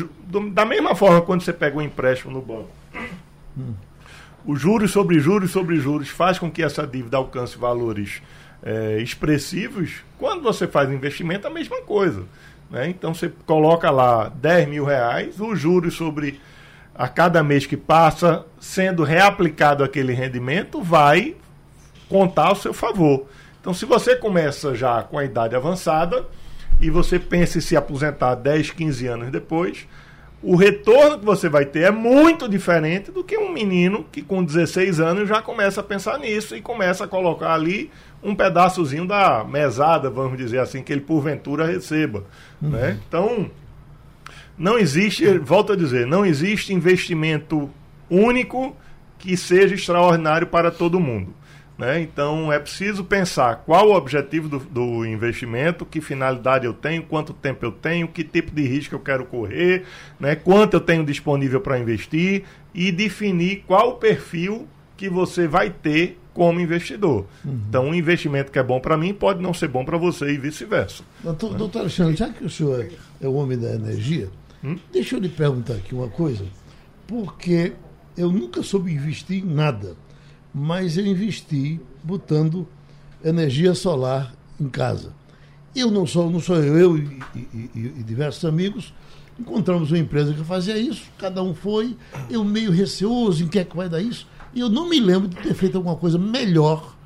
da mesma forma quando você pega um empréstimo no banco. Hum. Os juros sobre juros sobre juros faz com que essa dívida alcance valores é, expressivos. Quando você faz investimento, a mesma coisa. Né? Então você coloca lá 10 mil reais, os juros sobre a cada mês que passa, sendo reaplicado aquele rendimento, vai contar ao seu favor. Então, se você começa já com a idade avançada e você pensa em se aposentar 10, 15 anos depois, o retorno que você vai ter é muito diferente do que um menino que com 16 anos já começa a pensar nisso e começa a colocar ali um pedaçozinho da mesada, vamos dizer assim, que ele porventura receba. Uhum. Né? Então, não existe, volto a dizer, não existe investimento único que seja extraordinário para todo mundo. Né? Então é preciso pensar qual o objetivo do, do, investimento, que finalidade eu tenho, quanto tempo eu tenho, que tipo de risco eu quero correr, né? quanto eu tenho disponível para investir e definir qual o perfil que você vai ter como investidor. Uhum. Então, um investimento que é bom para mim pode não ser bom para você e vice-versa. Doutor, né? doutor Alexandre, já que o senhor é o homem da energia, hum? deixa eu lhe perguntar aqui uma coisa, porque eu nunca soube investir em nada mas eu investi botando energia solar em casa. Eu não sou, não sou eu, eu e, e, e, diversos amigos encontramos uma empresa que fazia isso, cada um foi, eu meio receoso em que é que vai dar isso, e eu não me lembro de ter feito alguma coisa melhor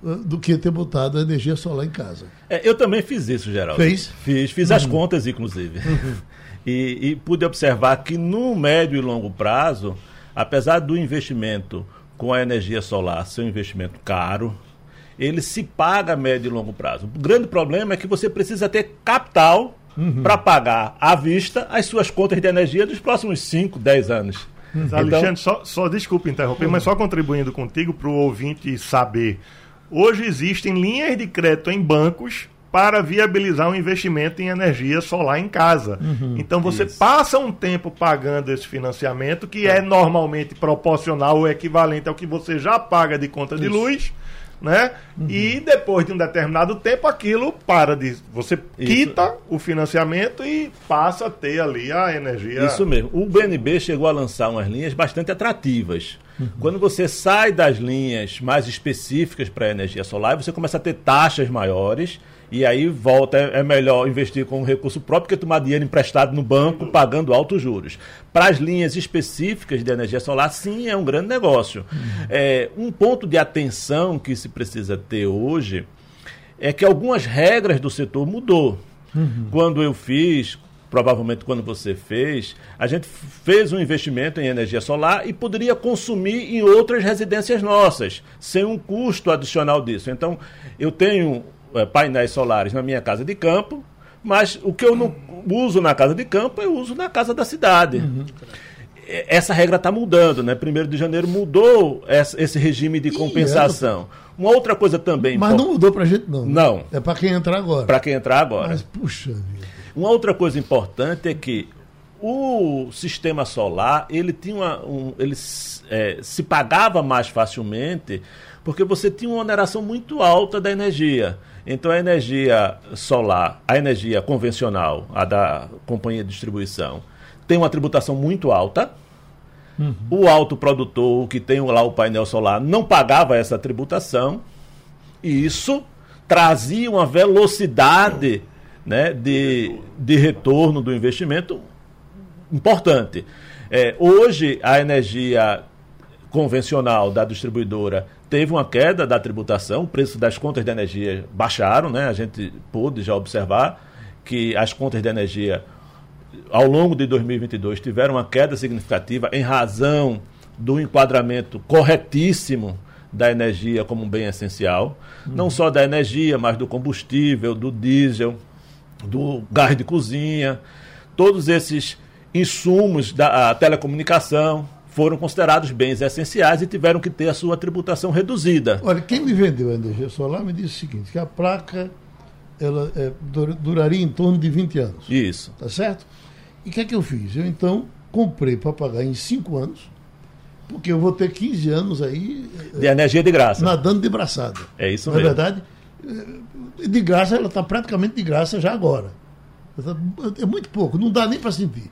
uh, do que ter botado a energia solar em casa. É, eu também fiz isso, Geraldo. Fez? Fiz, fiz uhum. as contas, inclusive. Uhum. E, e pude observar que no médio e longo prazo, apesar do investimento com a energia solar ser um investimento caro, ele se paga a médio e longo prazo. O grande problema é que você precisa ter capital uhum. para pagar à vista as suas contas de energia dos próximos 5, 10 anos. Uhum. Então, Alexandre, só, só desculpe interromper, uhum. mas só contribuindo contigo para o ouvinte saber. Hoje existem linhas de crédito em bancos para viabilizar um investimento em energia solar em casa. Uhum, então você isso. passa um tempo pagando esse financiamento, que é. é normalmente proporcional ou equivalente ao que você já paga de conta isso. de luz né? Uhum. E depois de um determinado tempo aquilo para de você quita Isso. o financiamento e passa a ter ali a energia. Isso mesmo. O BNB chegou a lançar umas linhas bastante atrativas. Uhum. Quando você sai das linhas mais específicas para a energia solar, você começa a ter taxas maiores e aí volta, é, é melhor investir com recurso próprio que tomar dinheiro emprestado no banco pagando altos juros. Para as linhas específicas de energia solar, sim, é um grande negócio. Uhum. É, um ponto de atenção que se precisa ter hoje é que algumas regras do setor mudou. Uhum. Quando eu fiz, provavelmente quando você fez, a gente fez um investimento em energia solar e poderia consumir em outras residências nossas, sem um custo adicional disso. Então, eu tenho é, painéis solares na minha casa de campo, mas o que eu não uso na casa de campo, eu uso na casa da cidade. Uhum. Essa regra está mudando, né? Primeiro de janeiro mudou esse regime de compensação. Uma outra coisa também. Mas não mudou para a gente, não. Né? Não. É para quem entrar agora. Para quem entrar agora. Mas, puxa vida. Uma outra coisa importante é que o sistema solar ele tinha uma, um, ele é, se pagava mais facilmente porque você tinha uma oneração muito alta da energia. Então a energia solar, a energia convencional, a da companhia de distribuição, tem uma tributação muito alta. Uhum. O autoprodutor, que tem lá o painel solar, não pagava essa tributação. E isso trazia uma velocidade né, de, de retorno do investimento importante. É, hoje, a energia convencional da distribuidora teve uma queda da tributação, o preço das contas de energia baixaram, né? A gente pôde já observar que as contas de energia ao longo de 2022 tiveram uma queda significativa em razão do enquadramento corretíssimo da energia como um bem essencial, uhum. não só da energia, mas do combustível, do diesel, do gás de cozinha, todos esses insumos da telecomunicação, foram considerados bens essenciais e tiveram que ter a sua tributação reduzida. Olha, quem me vendeu a energia solar me disse o seguinte, que a placa ela é, duraria em torno de 20 anos. Isso. Tá certo? E o que é que eu fiz? Eu então comprei para pagar em 5 anos, porque eu vou ter 15 anos aí. De energia de graça. Nadando de braçada. É isso Não mesmo. Na verdade, de graça, ela está praticamente de graça já agora. É muito pouco, não dá nem para sentir.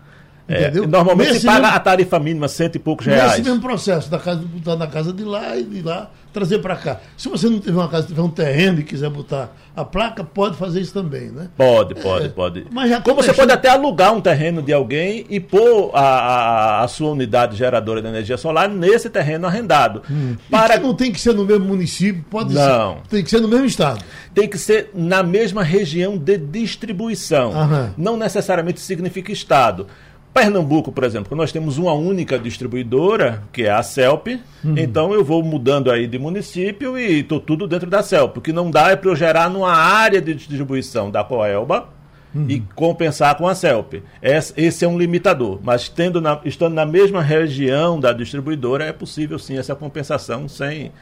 É, normalmente se paga mesmo, a tarifa mínima, cento e poucos reais. Nesse mesmo processo, da casa, botar na casa de lá e de lá trazer para cá. Se você não tiver uma casa, tiver um terreno e quiser botar a placa, pode fazer isso também, né? Pode, pode, é, pode. Mas Como você pode até alugar um terreno de alguém e pôr a, a, a, sua unidade geradora de energia solar nesse terreno arrendado. Hum. Para... não tem que ser no mesmo município, pode não. ser. Tem que ser no mesmo estado. Tem que ser na mesma região de distribuição. Aham. Não necessariamente significa estado. Pernambuco, por exemplo, nós temos uma única distribuidora, que é a CELP, uhum. então eu vou mudando aí de município e estou tudo dentro da CELP. O que não dá é para eu gerar numa área de distribuição da Coelba uhum. e compensar com a CELP. Esse é um limitador, mas tendo na, estando na mesma região da distribuidora, é possível sim essa compensação sem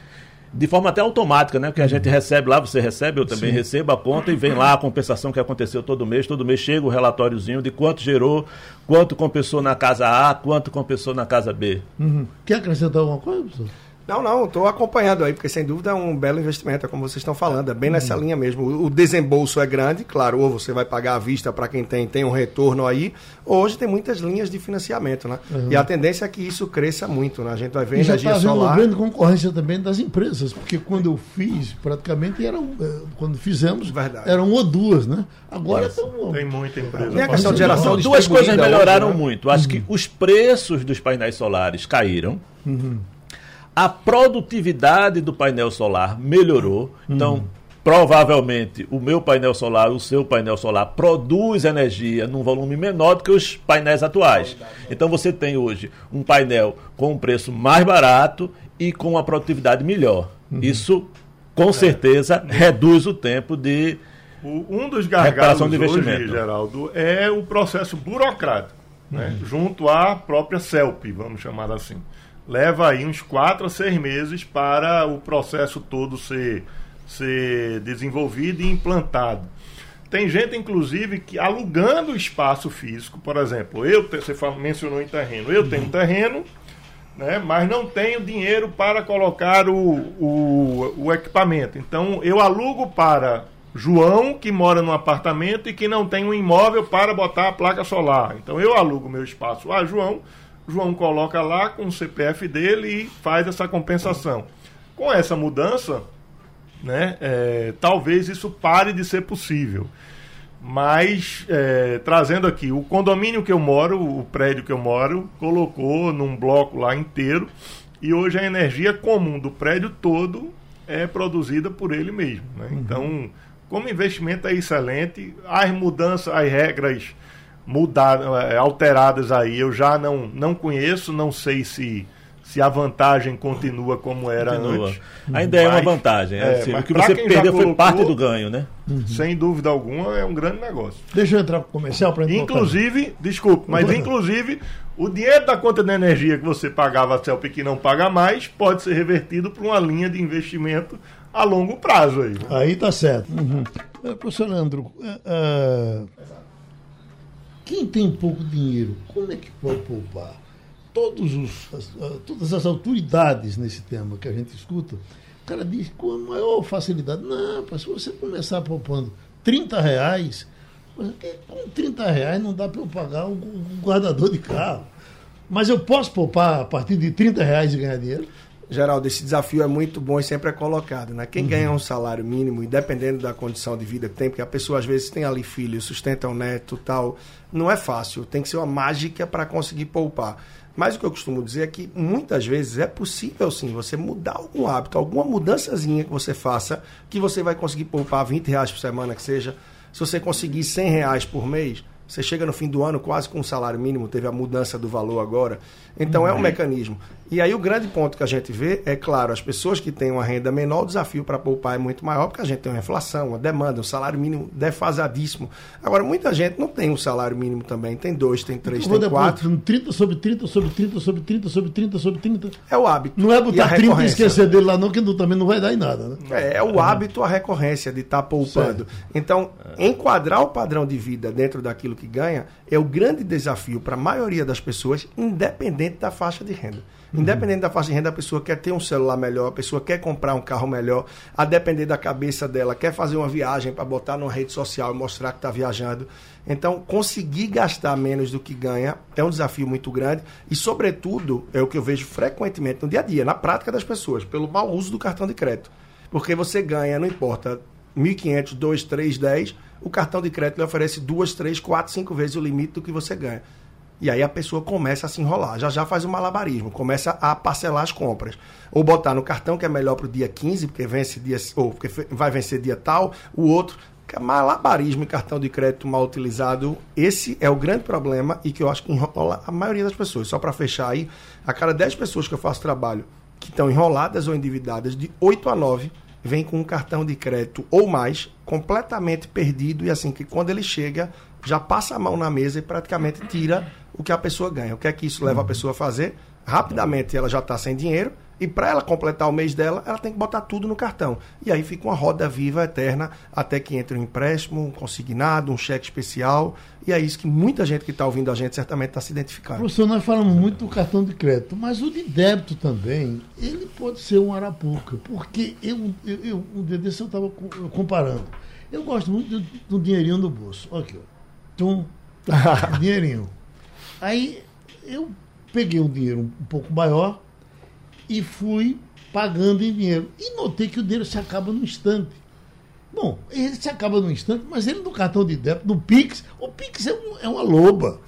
de forma até automática, né? Porque a gente uhum. recebe lá, você recebe, eu também Sim. recebo a conta e vem lá a compensação que aconteceu todo mês. Todo mês chega o relatóriozinho de quanto gerou, quanto compensou na casa A, quanto compensou na casa B. Uhum. Quer acrescentar alguma coisa, professor? Não, não, estou acompanhando aí, porque sem dúvida é um belo investimento, é como vocês estão falando, é bem nessa uhum. linha mesmo. O desembolso é grande, claro, ou você vai pagar à vista para quem tem, tem um retorno aí. Hoje tem muitas linhas de financiamento, né? Uhum. E a tendência é que isso cresça muito, né? A gente vai ver e energia tá solar. grande concorrência também das empresas, porque quando eu fiz, praticamente eram, eh, quando fizemos, Verdade. eram uma ou duas, né? Agora estão. Tem muita empresa. Tem a questão de geração Duas coisas melhoraram hoje, né? muito. Acho uhum. que os preços dos painéis solares caíram. Uhum a produtividade do painel solar melhorou. Então, hum. provavelmente, o meu painel solar, o seu painel solar, produz energia num volume menor do que os painéis atuais. Então, você tem hoje um painel com um preço mais barato e com uma produtividade melhor. Uhum. Isso, com certeza, reduz o tempo de. O, um dos gargalos de investimento. hoje, Geraldo, é o processo burocrático, né? uhum. junto à própria CELP, vamos chamar assim leva aí uns quatro a seis meses para o processo todo ser, ser desenvolvido e implantado. Tem gente, inclusive, que alugando espaço físico, por exemplo, eu você mencionou em terreno, eu tenho terreno, né, mas não tenho dinheiro para colocar o, o, o equipamento. Então eu alugo para João, que mora num apartamento e que não tem um imóvel para botar a placa solar. Então eu alugo meu espaço a João João coloca lá com o CPF dele e faz essa compensação. Com essa mudança, né, é, talvez isso pare de ser possível. Mas, é, trazendo aqui, o condomínio que eu moro, o prédio que eu moro, colocou num bloco lá inteiro e hoje a energia comum do prédio todo é produzida por ele mesmo. Né? Uhum. Então, como investimento é excelente, as mudanças, as regras mudar, é, alteradas aí, eu já não, não conheço, não sei se se a vantagem continua como era continua. antes. Ainda mas, é uma vantagem. É, assim, o que você perdeu colocou, foi parte do ganho, né? Uhum. Sem dúvida alguma, é um grande negócio. Deixa eu entrar para o comercial para Inclusive, desculpe, mas inclusive o dinheiro da conta de energia que você pagava a CELP que não paga mais pode ser revertido para uma linha de investimento a longo prazo aí. Aí tá certo. Uhum. Uh, professor Leandro, uh, quem tem pouco dinheiro, como é que pode poupar? Todos os, as, todas as autoridades nesse tema que a gente escuta, o cara diz com a maior facilidade, não, se você começar poupando 30 reais, com 30 reais não dá para eu pagar um guardador de carro. Mas eu posso poupar a partir de 30 reais e ganhar dinheiro? Geraldo, esse desafio é muito bom e sempre é colocado. Né? Quem uhum. ganha um salário mínimo, independendo da condição de vida que tem, porque a pessoa às vezes tem ali filho, sustenta um neto tal, não é fácil. Tem que ser uma mágica para conseguir poupar. Mas o que eu costumo dizer é que muitas vezes é possível sim você mudar algum hábito, alguma mudançazinha que você faça, que você vai conseguir poupar 20 reais por semana que seja. Se você conseguir 100 reais por mês, você chega no fim do ano quase com um salário mínimo, teve a mudança do valor agora. Então uhum. é um uhum. mecanismo. E aí o grande ponto que a gente vê é, claro, as pessoas que têm uma renda menor, o desafio para poupar é muito maior, porque a gente tem uma inflação, uma demanda, um salário mínimo defasadíssimo. Agora, muita gente não tem um salário mínimo também, tem dois, tem três, então, tem quatro. 30 sobre 30, sobre 30, sobre 30, sobre 30, sobre 30. É o hábito. Não é botar e 30 e esquecer dele lá não, que também não vai dar em nada. Né? É, é o hábito, a recorrência de estar tá poupando. Certo. Então, enquadrar o padrão de vida dentro daquilo que ganha é o grande desafio para a maioria das pessoas, independente da faixa de renda. Independente da faixa de renda, a pessoa quer ter um celular melhor, a pessoa quer comprar um carro melhor, a depender da cabeça dela, quer fazer uma viagem para botar numa rede social e mostrar que está viajando. Então, conseguir gastar menos do que ganha é um desafio muito grande e, sobretudo, é o que eu vejo frequentemente no dia a dia, na prática das pessoas, pelo mau uso do cartão de crédito. Porque você ganha, não importa, 1.500, 2, 3, 10, o cartão de crédito lhe oferece duas, três, quatro, cinco vezes o limite do que você ganha. E aí a pessoa começa a se enrolar, já já faz o malabarismo, começa a parcelar as compras. Ou botar no cartão que é melhor para o dia 15, porque vence dia, ou porque vai vencer dia tal, o outro. É malabarismo em cartão de crédito mal utilizado, esse é o grande problema e que eu acho que enrola a maioria das pessoas. Só para fechar aí, a cada 10 pessoas que eu faço trabalho que estão enroladas ou endividadas, de 8 a 9 vem com um cartão de crédito ou mais, completamente perdido, e assim que quando ele chega, já passa a mão na mesa e praticamente tira o que a pessoa ganha. O que é que isso leva a pessoa a fazer? Rapidamente ela já está sem dinheiro, e para ela completar o mês dela, ela tem que botar tudo no cartão. E aí fica uma roda viva eterna até que entre um empréstimo, um consignado, um cheque especial. E é isso que muita gente que está ouvindo a gente certamente está se identificando. Professor, nós falamos muito do cartão de crédito, mas o de débito também, ele pode ser um arapuca. Porque eu, eu, eu um dia desse eu estava comparando. Eu gosto muito do, do dinheirinho no bolso. Aqui, ó. Tum, dinheirinho. Aí eu peguei um dinheiro um pouco maior e fui pagando em dinheiro. E notei que o dinheiro se acaba no instante. Bom, ele se acaba no instante, mas ele no cartão de débito, no Pix, o Pix é, um, é uma loba.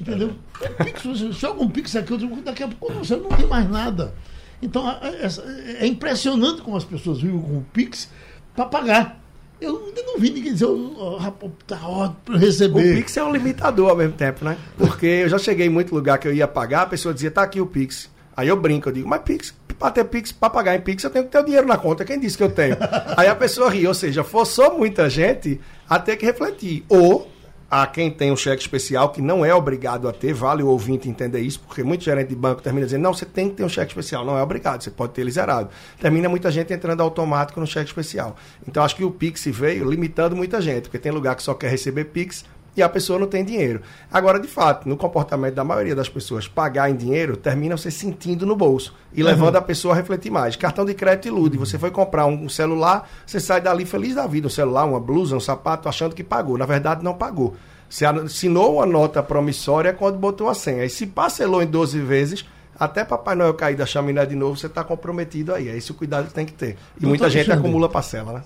Entendeu? É. O Pix, você joga um Pix aqui, outro, daqui a pouco você não tem mais nada. Então é impressionante como as pessoas vivem com o Pix para pagar. Eu ainda não vi ninguém dizer, oh, rapaz, tá ótimo para receber. O Pix é um limitador ao mesmo tempo, né? Porque eu já cheguei em muito lugar que eu ia pagar, a pessoa dizia, tá aqui o Pix. Aí eu brinco, eu digo, mas Pix, para ter Pix, para pagar em Pix, eu tenho que ter o dinheiro na conta. Quem disse que eu tenho? Aí a pessoa ri, ou seja, forçou muita gente a ter que refletir. Ou a quem tem um cheque especial, que não é obrigado a ter, vale o ouvinte entender isso, porque muito gerente de banco termina dizendo, não, você tem que ter um cheque especial, não é obrigado, você pode ter ele zerado. Termina muita gente entrando automático no cheque especial. Então acho que o Pix veio limitando muita gente, porque tem lugar que só quer receber Pix, e a pessoa não tem dinheiro. Agora, de fato, no comportamento da maioria das pessoas, pagar em dinheiro termina você sentindo no bolso e uhum. levando a pessoa a refletir mais. Cartão de crédito ilude. Você foi comprar um celular, você sai dali feliz da vida. Um celular, uma blusa, um sapato, achando que pagou. Na verdade, não pagou. Você assinou uma nota promissória quando botou a senha. E se parcelou em 12 vezes, até Papai Noel cair da chaminé de novo, você está comprometido aí. É esse o cuidado que tem que ter. E Doutor muita gente Alexandre, acumula parcela, né?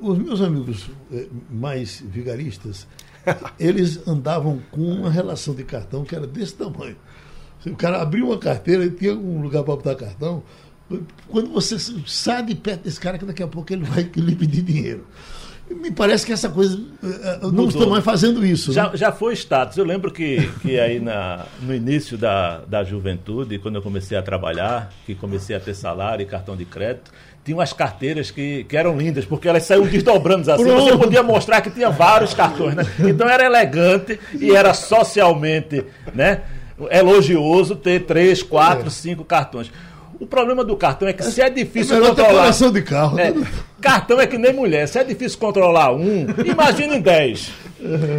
Os meus amigos eh, mais vigaristas eles andavam com uma relação de cartão que era desse tamanho. O cara abriu uma carteira e tinha um lugar para botar cartão. Quando você sai de perto desse cara, que daqui a pouco ele vai lhe pedir dinheiro. Me parece que essa coisa. Eh, eh, não Mudou. estão mais fazendo isso. Já, né? já foi status. Eu lembro que, que aí na, no início da, da juventude, quando eu comecei a trabalhar, que comecei a ter salário e cartão de crédito, tinha umas carteiras que, que eram lindas, porque elas saíam desdobrando assim. Pronto. Você podia mostrar que tinha vários cartões, né? Então era elegante e era socialmente né, elogioso ter três, quatro, é. cinco cartões. O problema do cartão é que se é difícil é controlar. de carro. É, cartão é que nem mulher. Se é difícil controlar um, imagine dez.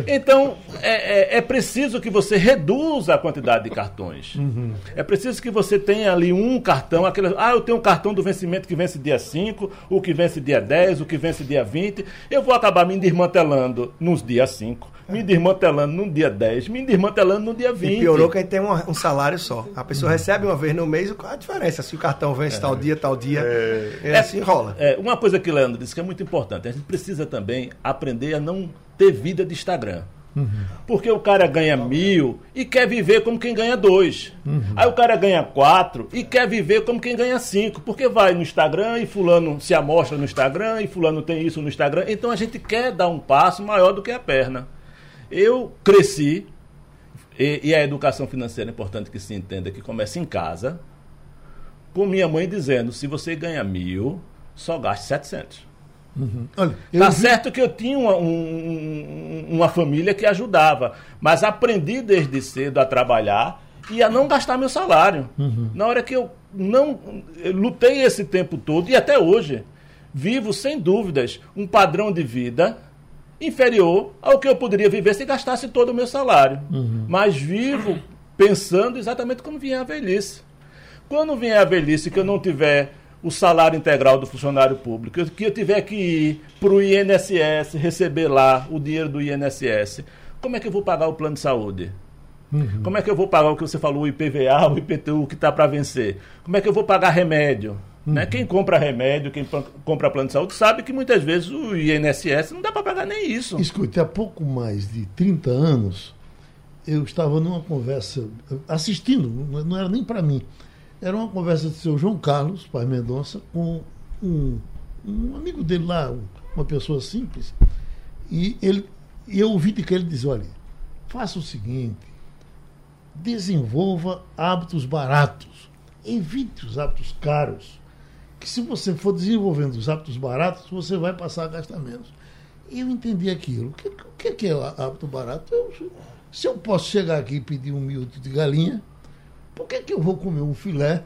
Então, é, é, é, preciso que você reduza a quantidade de cartões. Uhum. É preciso que você tenha ali um cartão, aquele, ah, eu tenho um cartão do vencimento que vence dia 5, o que vence dia 10, o que vence dia 20. Eu vou acabar me desmantelando nos dias 5 me desmantelando no dia 10, me desmantelando no dia 20. E piorou que a gente tem um, um salário só. A pessoa uhum. recebe uma vez no mês, qual a diferença? Se o cartão vence é. tal dia, tal dia, é, é assim rola. É, uma coisa que Leandro disse que é muito importante, a gente precisa também aprender a não ter vida de Instagram. Uhum. Porque o cara ganha mil e quer viver como quem ganha dois. Uhum. Aí o cara ganha quatro e quer viver como quem ganha cinco. Porque vai no Instagram e fulano se amostra no Instagram e fulano tem isso no Instagram. Então a gente quer dar um passo maior do que a perna. Eu cresci, e, e, a educação financeira é importante que se entenda que começa em casa, com minha mãe dizendo: se você ganha mil, só gaste 700. Uhum. Olha, tá vi... certo que eu tinha uma, um, uma família que ajudava, mas aprendi desde cedo a trabalhar e a não gastar meu salário. Uhum. Na hora que eu não eu lutei esse tempo todo e até hoje vivo sem dúvidas um padrão de vida inferior ao que eu poderia viver se gastasse todo o meu salário. Uhum. Mas vivo pensando exatamente como vier a velhice. Quando vier a velhice que eu não tiver o salário integral do funcionário público, que eu tiver que ir para o INSS, receber lá o dinheiro do INSS, como é que eu vou pagar o plano de saúde? Uhum. Como é que eu vou pagar o que você falou, o IPVA, o IPTU que está para vencer? Como é que eu vou pagar remédio? Uhum. Né? Quem compra remédio, quem compra plano de saúde, sabe que muitas vezes o INSS não dá para pagar nem isso. Escute, há pouco mais de 30 anos, eu estava numa conversa, assistindo, não era nem para mim, era uma conversa do seu João Carlos, pai Mendonça, com um, um amigo dele lá, uma pessoa simples, e ele, eu ouvi de que ele diz, olha, faça o seguinte, desenvolva hábitos baratos, evite os hábitos caros que se você for desenvolvendo os hábitos baratos, você vai passar a gastar menos. E eu entendi aquilo. O que, o que é hábito barato? Eu, se eu posso chegar aqui e pedir um miúdo de galinha, por que, que eu vou comer um filé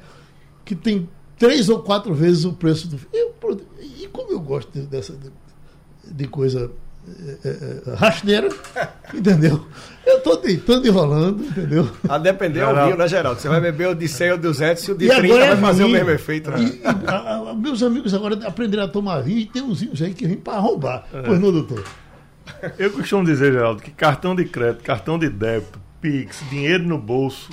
que tem três ou quatro vezes o preço do filé? E como eu gosto dessa de, de coisa é, é, é, rasteira, entendeu? Eu estou deitando e rolando, entendeu? A depender é o vinho, né, Geraldo? Você vai beber o de 100 ou de 200 e o de e 30 vai fazer vinho, o mesmo efeito. Né? E, e, a, a, meus amigos agora aprenderam a tomar vinho e tem uns vinhos aí que vêm para roubar. É. Pois não, doutor? Eu costumo dizer, Geraldo, que cartão de crédito, cartão de débito, Pix, dinheiro no bolso,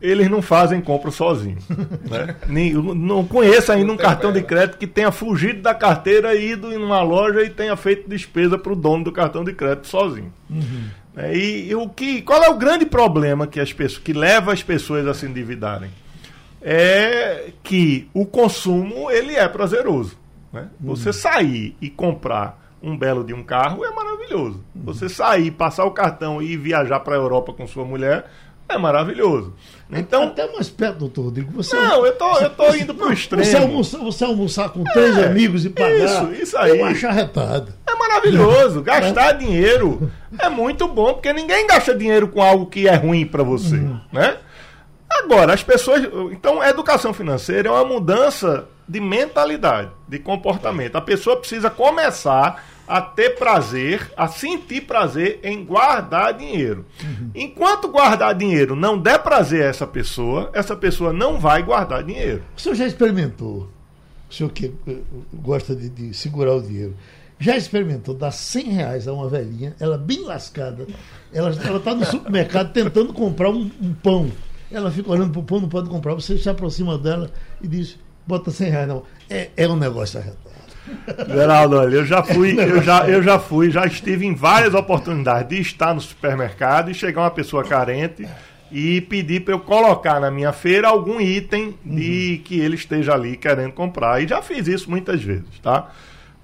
eles não fazem compra sozinhos. Né? Nem, não conheço ainda um cartão de crédito que tenha fugido da carteira e ido em uma loja e tenha feito despesa para o dono do cartão de crédito sozinho. Uhum. É, e, e, o que, qual é o grande problema que, as pessoas, que leva as pessoas a se endividarem? é que o consumo ele é prazeroso. Né? Uhum. Você sair e comprar um belo de um carro é maravilhoso. Uhum. Você sair, passar o cartão e viajar para a Europa com sua mulher é maravilhoso. Então, Até mais perto, doutor Rodrigo. Você, não, eu tô, eu tô indo para o extremo. Você almoçar, você almoçar com três é, amigos e pagar. Isso, isso aí. Eu acho arretado. É maravilhoso. Gastar é. dinheiro é muito bom, porque ninguém gasta dinheiro com algo que é ruim para você. Uhum. Né? Agora, as pessoas. Então, a educação financeira é uma mudança de mentalidade, de comportamento. A pessoa precisa começar a ter prazer, a sentir prazer em guardar dinheiro. Uhum. Enquanto guardar dinheiro não der prazer a essa pessoa, essa pessoa não vai guardar dinheiro. O senhor já experimentou, o senhor que eh, gosta de, de segurar o dinheiro, já experimentou dar 100 reais a uma velhinha, ela bem lascada, ela está no supermercado tentando comprar um, um pão. Ela fica olhando para o pão, não pode comprar. Você se aproxima dela e diz: bota 100 reais. Não, é, é um negócio arretado. Geraldo, olha, eu já fui, eu já, eu já fui, já estive em várias oportunidades de estar no supermercado e chegar uma pessoa carente e pedir para eu colocar na minha feira algum item de uhum. que ele esteja ali querendo comprar. E já fiz isso muitas vezes, tá?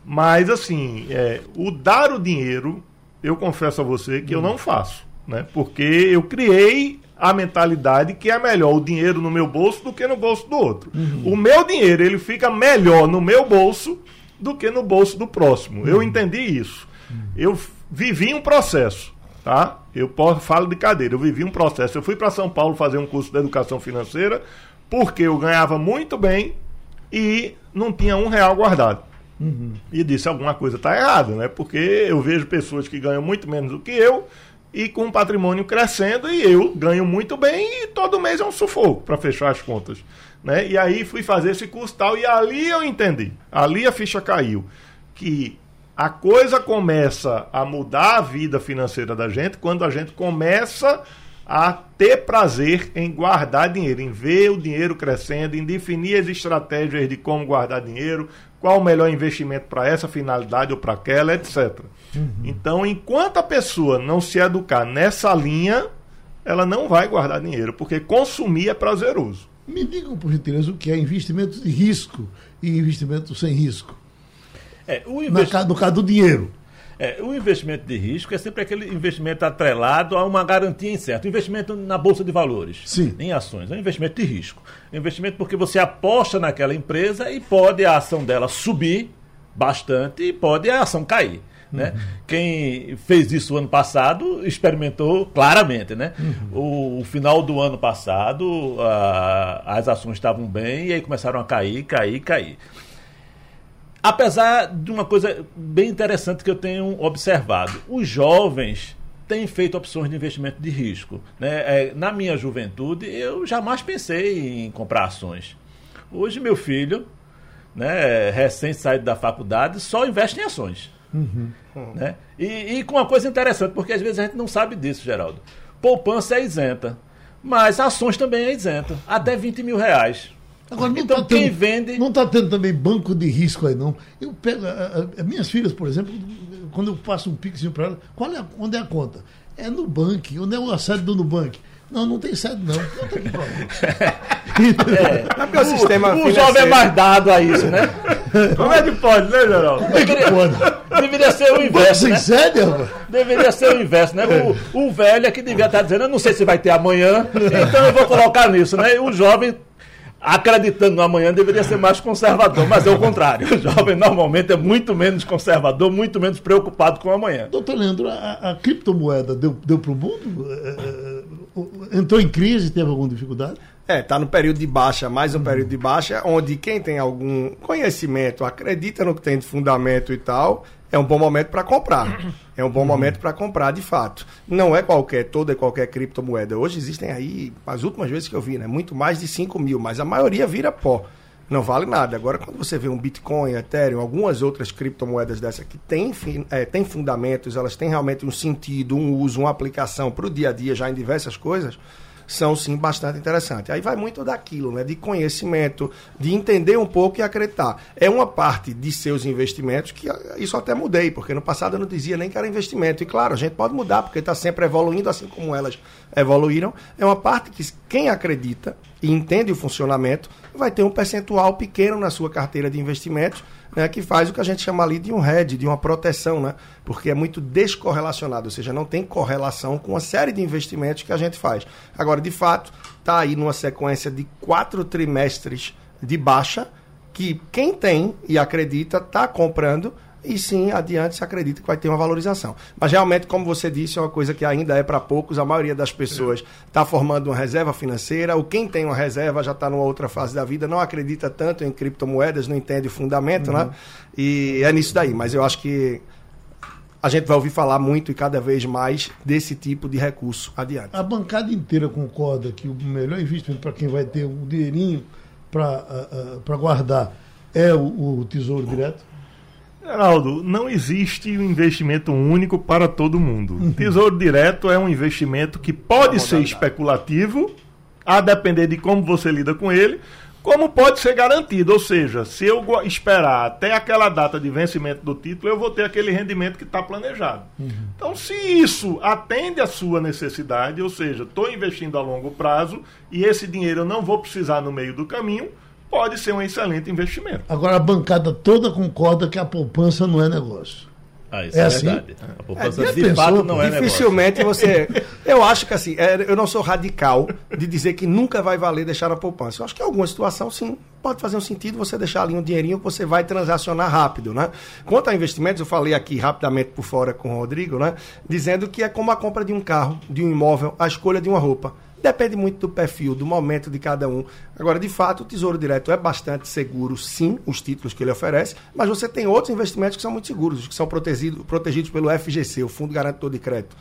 Mas assim, é, o dar o dinheiro, eu confesso a você que uhum. eu não faço, né? Porque eu criei a mentalidade que é melhor o dinheiro no meu bolso do que no bolso do outro. Uhum. O meu dinheiro, ele fica melhor no meu bolso do que no bolso do próximo. Eu entendi isso. Uhum. Eu vivi um processo, tá? Eu posso, falo de cadeira, eu vivi um processo. Eu fui para São Paulo fazer um curso de educação financeira porque eu ganhava muito bem e não tinha um real guardado. Uhum. E disse alguma coisa está errada, né? Porque eu vejo pessoas que ganham muito menos do que eu e com o patrimônio crescendo e eu ganho muito bem e todo mês é um sufoco para fechar as contas. Né? E aí fui fazer esse curso tal e ali eu entendi, ali a ficha caiu, que a coisa começa a mudar a vida financeira da gente quando a gente começa a ter prazer em guardar dinheiro, em ver o dinheiro crescendo, em definir as estratégias de como guardar dinheiro, qual o melhor investimento para essa finalidade ou para aquela, etc. Uhum. Então, enquanto a pessoa não se educar nessa linha, ela não vai guardar dinheiro, porque consumir é prazeroso. Me digam, por gentileza, o que é investimento de risco e investimento sem risco. É, o invest... Na, no caso do dinheiro. É, o investimento de risco é sempre aquele investimento atrelado a uma garantia incerta. Investimento na Bolsa de Valores, Sim. em ações, é um investimento de risco. É um investimento porque você aposta naquela empresa e pode a ação dela subir bastante e pode a ação cair. Né? Uhum. Quem fez isso ano passado experimentou claramente. Né? Uhum. O, o, final do ano passado, a, as ações estavam bem e aí começaram a cair, cair, cair. Apesar de uma coisa bem interessante que eu tenho observado, os jovens têm feito opções de investimento de risco. Né? É, na minha juventude, eu jamais pensei em comprar ações. Hoje, meu filho, né, recém saído da faculdade, só investe em ações. Uhum. Né? E, e, com uma coisa interessante, porque às vezes a gente não sabe disso, Geraldo. Poupança é isenta, mas ações também é isenta, até 20 mil reais. Agora, não então, tá quem tendo, vende. Não está tendo também banco de risco aí, não. Eu pego. A, a, minhas filhas, por exemplo, quando eu faço um pixinho para elas, qual é onde é a conta? É no banco. Onde é a sede do Nubank? Não, não tem sede, não. Conta aqui é, é o, sistema o, o jovem é mais dado a isso, né? Como é que pode, né, Geraldo? Deveria, deveria ser o inverso. Né? Sede, deveria ser o inverso, né? O, o velho é que devia estar dizendo, eu não sei se vai ter amanhã, então eu vou colocar nisso, né? E o jovem acreditando no amanhã deveria ser mais conservador, mas é o contrário. O jovem normalmente é muito menos conservador, muito menos preocupado com o amanhã. Doutor Leandro, a, a criptomoeda deu, deu para o mundo? É, é, entrou em crise, teve alguma dificuldade? É, está no período de baixa, mais um período de baixa, onde quem tem algum conhecimento, acredita no que tem de fundamento e tal, é um bom momento para comprar. É um bom uhum. momento para comprar, de fato. Não é qualquer, toda e qualquer criptomoeda. Hoje existem aí, as últimas vezes que eu vi, né, muito mais de 5 mil, mas a maioria vira pó. Não vale nada. Agora, quando você vê um Bitcoin, Ethereum, algumas outras criptomoedas dessa que têm é, tem fundamentos, elas têm realmente um sentido, um uso, uma aplicação para o dia a dia já em diversas coisas, são sim bastante interessantes. Aí vai muito daquilo, né? De conhecimento, de entender um pouco e acreditar. É uma parte de seus investimentos que ah, isso até mudei, porque no passado eu não dizia nem que era investimento. E claro, a gente pode mudar, porque está sempre evoluindo, assim como elas evoluíram. É uma parte que quem acredita e entende o funcionamento, vai ter um percentual pequeno na sua carteira de investimentos, né, que faz o que a gente chama ali de um hedge, de uma proteção, né, porque é muito descorrelacionado, ou seja, não tem correlação com a série de investimentos que a gente faz. Agora, de fato, está aí numa sequência de quatro trimestres de baixa, que quem tem e acredita está comprando e sim, adiante se acredita que vai ter uma valorização. Mas realmente, como você disse, é uma coisa que ainda é para poucos. A maioria das pessoas está formando uma reserva financeira, ou quem tem uma reserva já está numa outra fase da vida, não acredita tanto em criptomoedas, não entende o fundamento, uhum. né? E é nisso daí. Mas eu acho que a gente vai ouvir falar muito e cada vez mais desse tipo de recurso adiante. A bancada inteira concorda que o melhor investimento para quem vai ter um dinheirinho para uh, uh, guardar é o, o Tesouro Direto? Geraldo, não existe um investimento único para todo mundo. Uhum. Tesouro direto é um investimento que pode ser especulativo, a depender de como você lida com ele, como pode ser garantido. Ou seja, se eu esperar até aquela data de vencimento do título, eu vou ter aquele rendimento que está planejado. Uhum. Então, se isso atende à sua necessidade, ou seja, estou investindo a longo prazo e esse dinheiro eu não vou precisar no meio do caminho pode ser um excelente investimento. Agora, a bancada toda concorda que a poupança não é negócio. Ah, isso é, é assim? verdade. A poupança é, de fato não é Dificilmente negócio. você. Eu acho que assim, é, eu não sou radical de dizer que nunca vai valer deixar a poupança. Eu acho que em alguma situação, sim, pode fazer um sentido você deixar ali um dinheirinho que você vai transacionar rápido, né? Quanto a investimentos, eu falei aqui rapidamente por fora com o Rodrigo, né? Dizendo que é como a compra de um carro, de um imóvel, a escolha de uma roupa. Depende muito do perfil, do momento de cada um. Agora, de fato, o Tesouro Direto é bastante seguro, sim, os títulos que ele oferece, mas você tem outros investimentos que são muito seguros, que são protegidos, protegidos pelo FGC, o Fundo Garantidor de Crédito.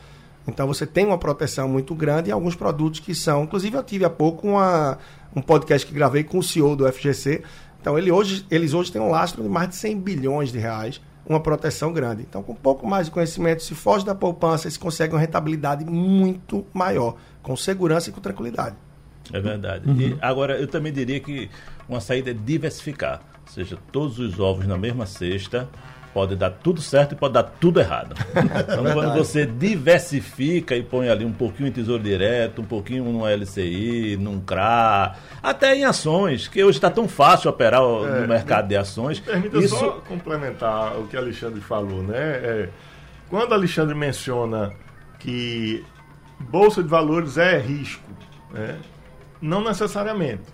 Então você tem uma proteção muito grande e alguns produtos que são. Inclusive, eu tive há pouco uma, um podcast que gravei com o CEO do FGC. Então, ele hoje, eles hoje têm um lastro de mais de 100 bilhões de reais uma proteção grande. Então, com um pouco mais de conhecimento, se foge da poupança, se consegue uma rentabilidade muito maior, com segurança e com tranquilidade. É verdade. Uhum. E agora, eu também diria que uma saída é diversificar. Ou seja, todos os ovos na mesma cesta pode dar tudo certo e pode dar tudo errado. Então, quando você diversifica e põe ali um pouquinho em tesouro direto, um pouquinho no LCI, num CRA, até em ações, que hoje está tão fácil operar é, no mercado de ações. Permita isso... só complementar o que Alexandre falou, né? É, quando Alexandre menciona que bolsa de valores é risco, né? não necessariamente.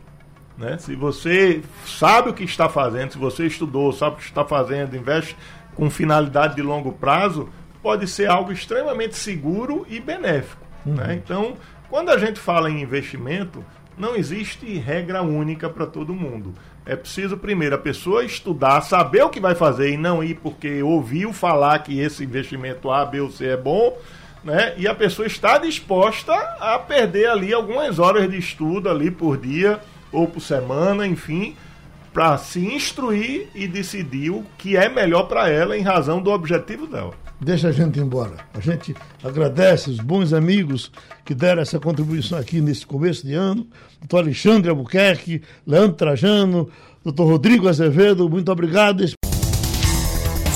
Né? Se você sabe o que está fazendo, se você estudou, sabe o que está fazendo, investe com finalidade de longo prazo, pode ser algo extremamente seguro e benéfico. Uhum. Né? Então, quando a gente fala em investimento, não existe regra única para todo mundo. É preciso, primeiro, a pessoa estudar, saber o que vai fazer e não ir porque ouviu falar que esse investimento A, B ou C é bom, né? E a pessoa está disposta a perder ali algumas horas de estudo ali por dia ou por semana, enfim, para se instruir e decidir o que é melhor para ela em razão do objetivo dela. Deixa a gente embora. A gente agradece os bons amigos que deram essa contribuição aqui nesse começo de ano. Doutor Alexandre Albuquerque, Leandro Trajano, doutor Rodrigo Azevedo, muito obrigado.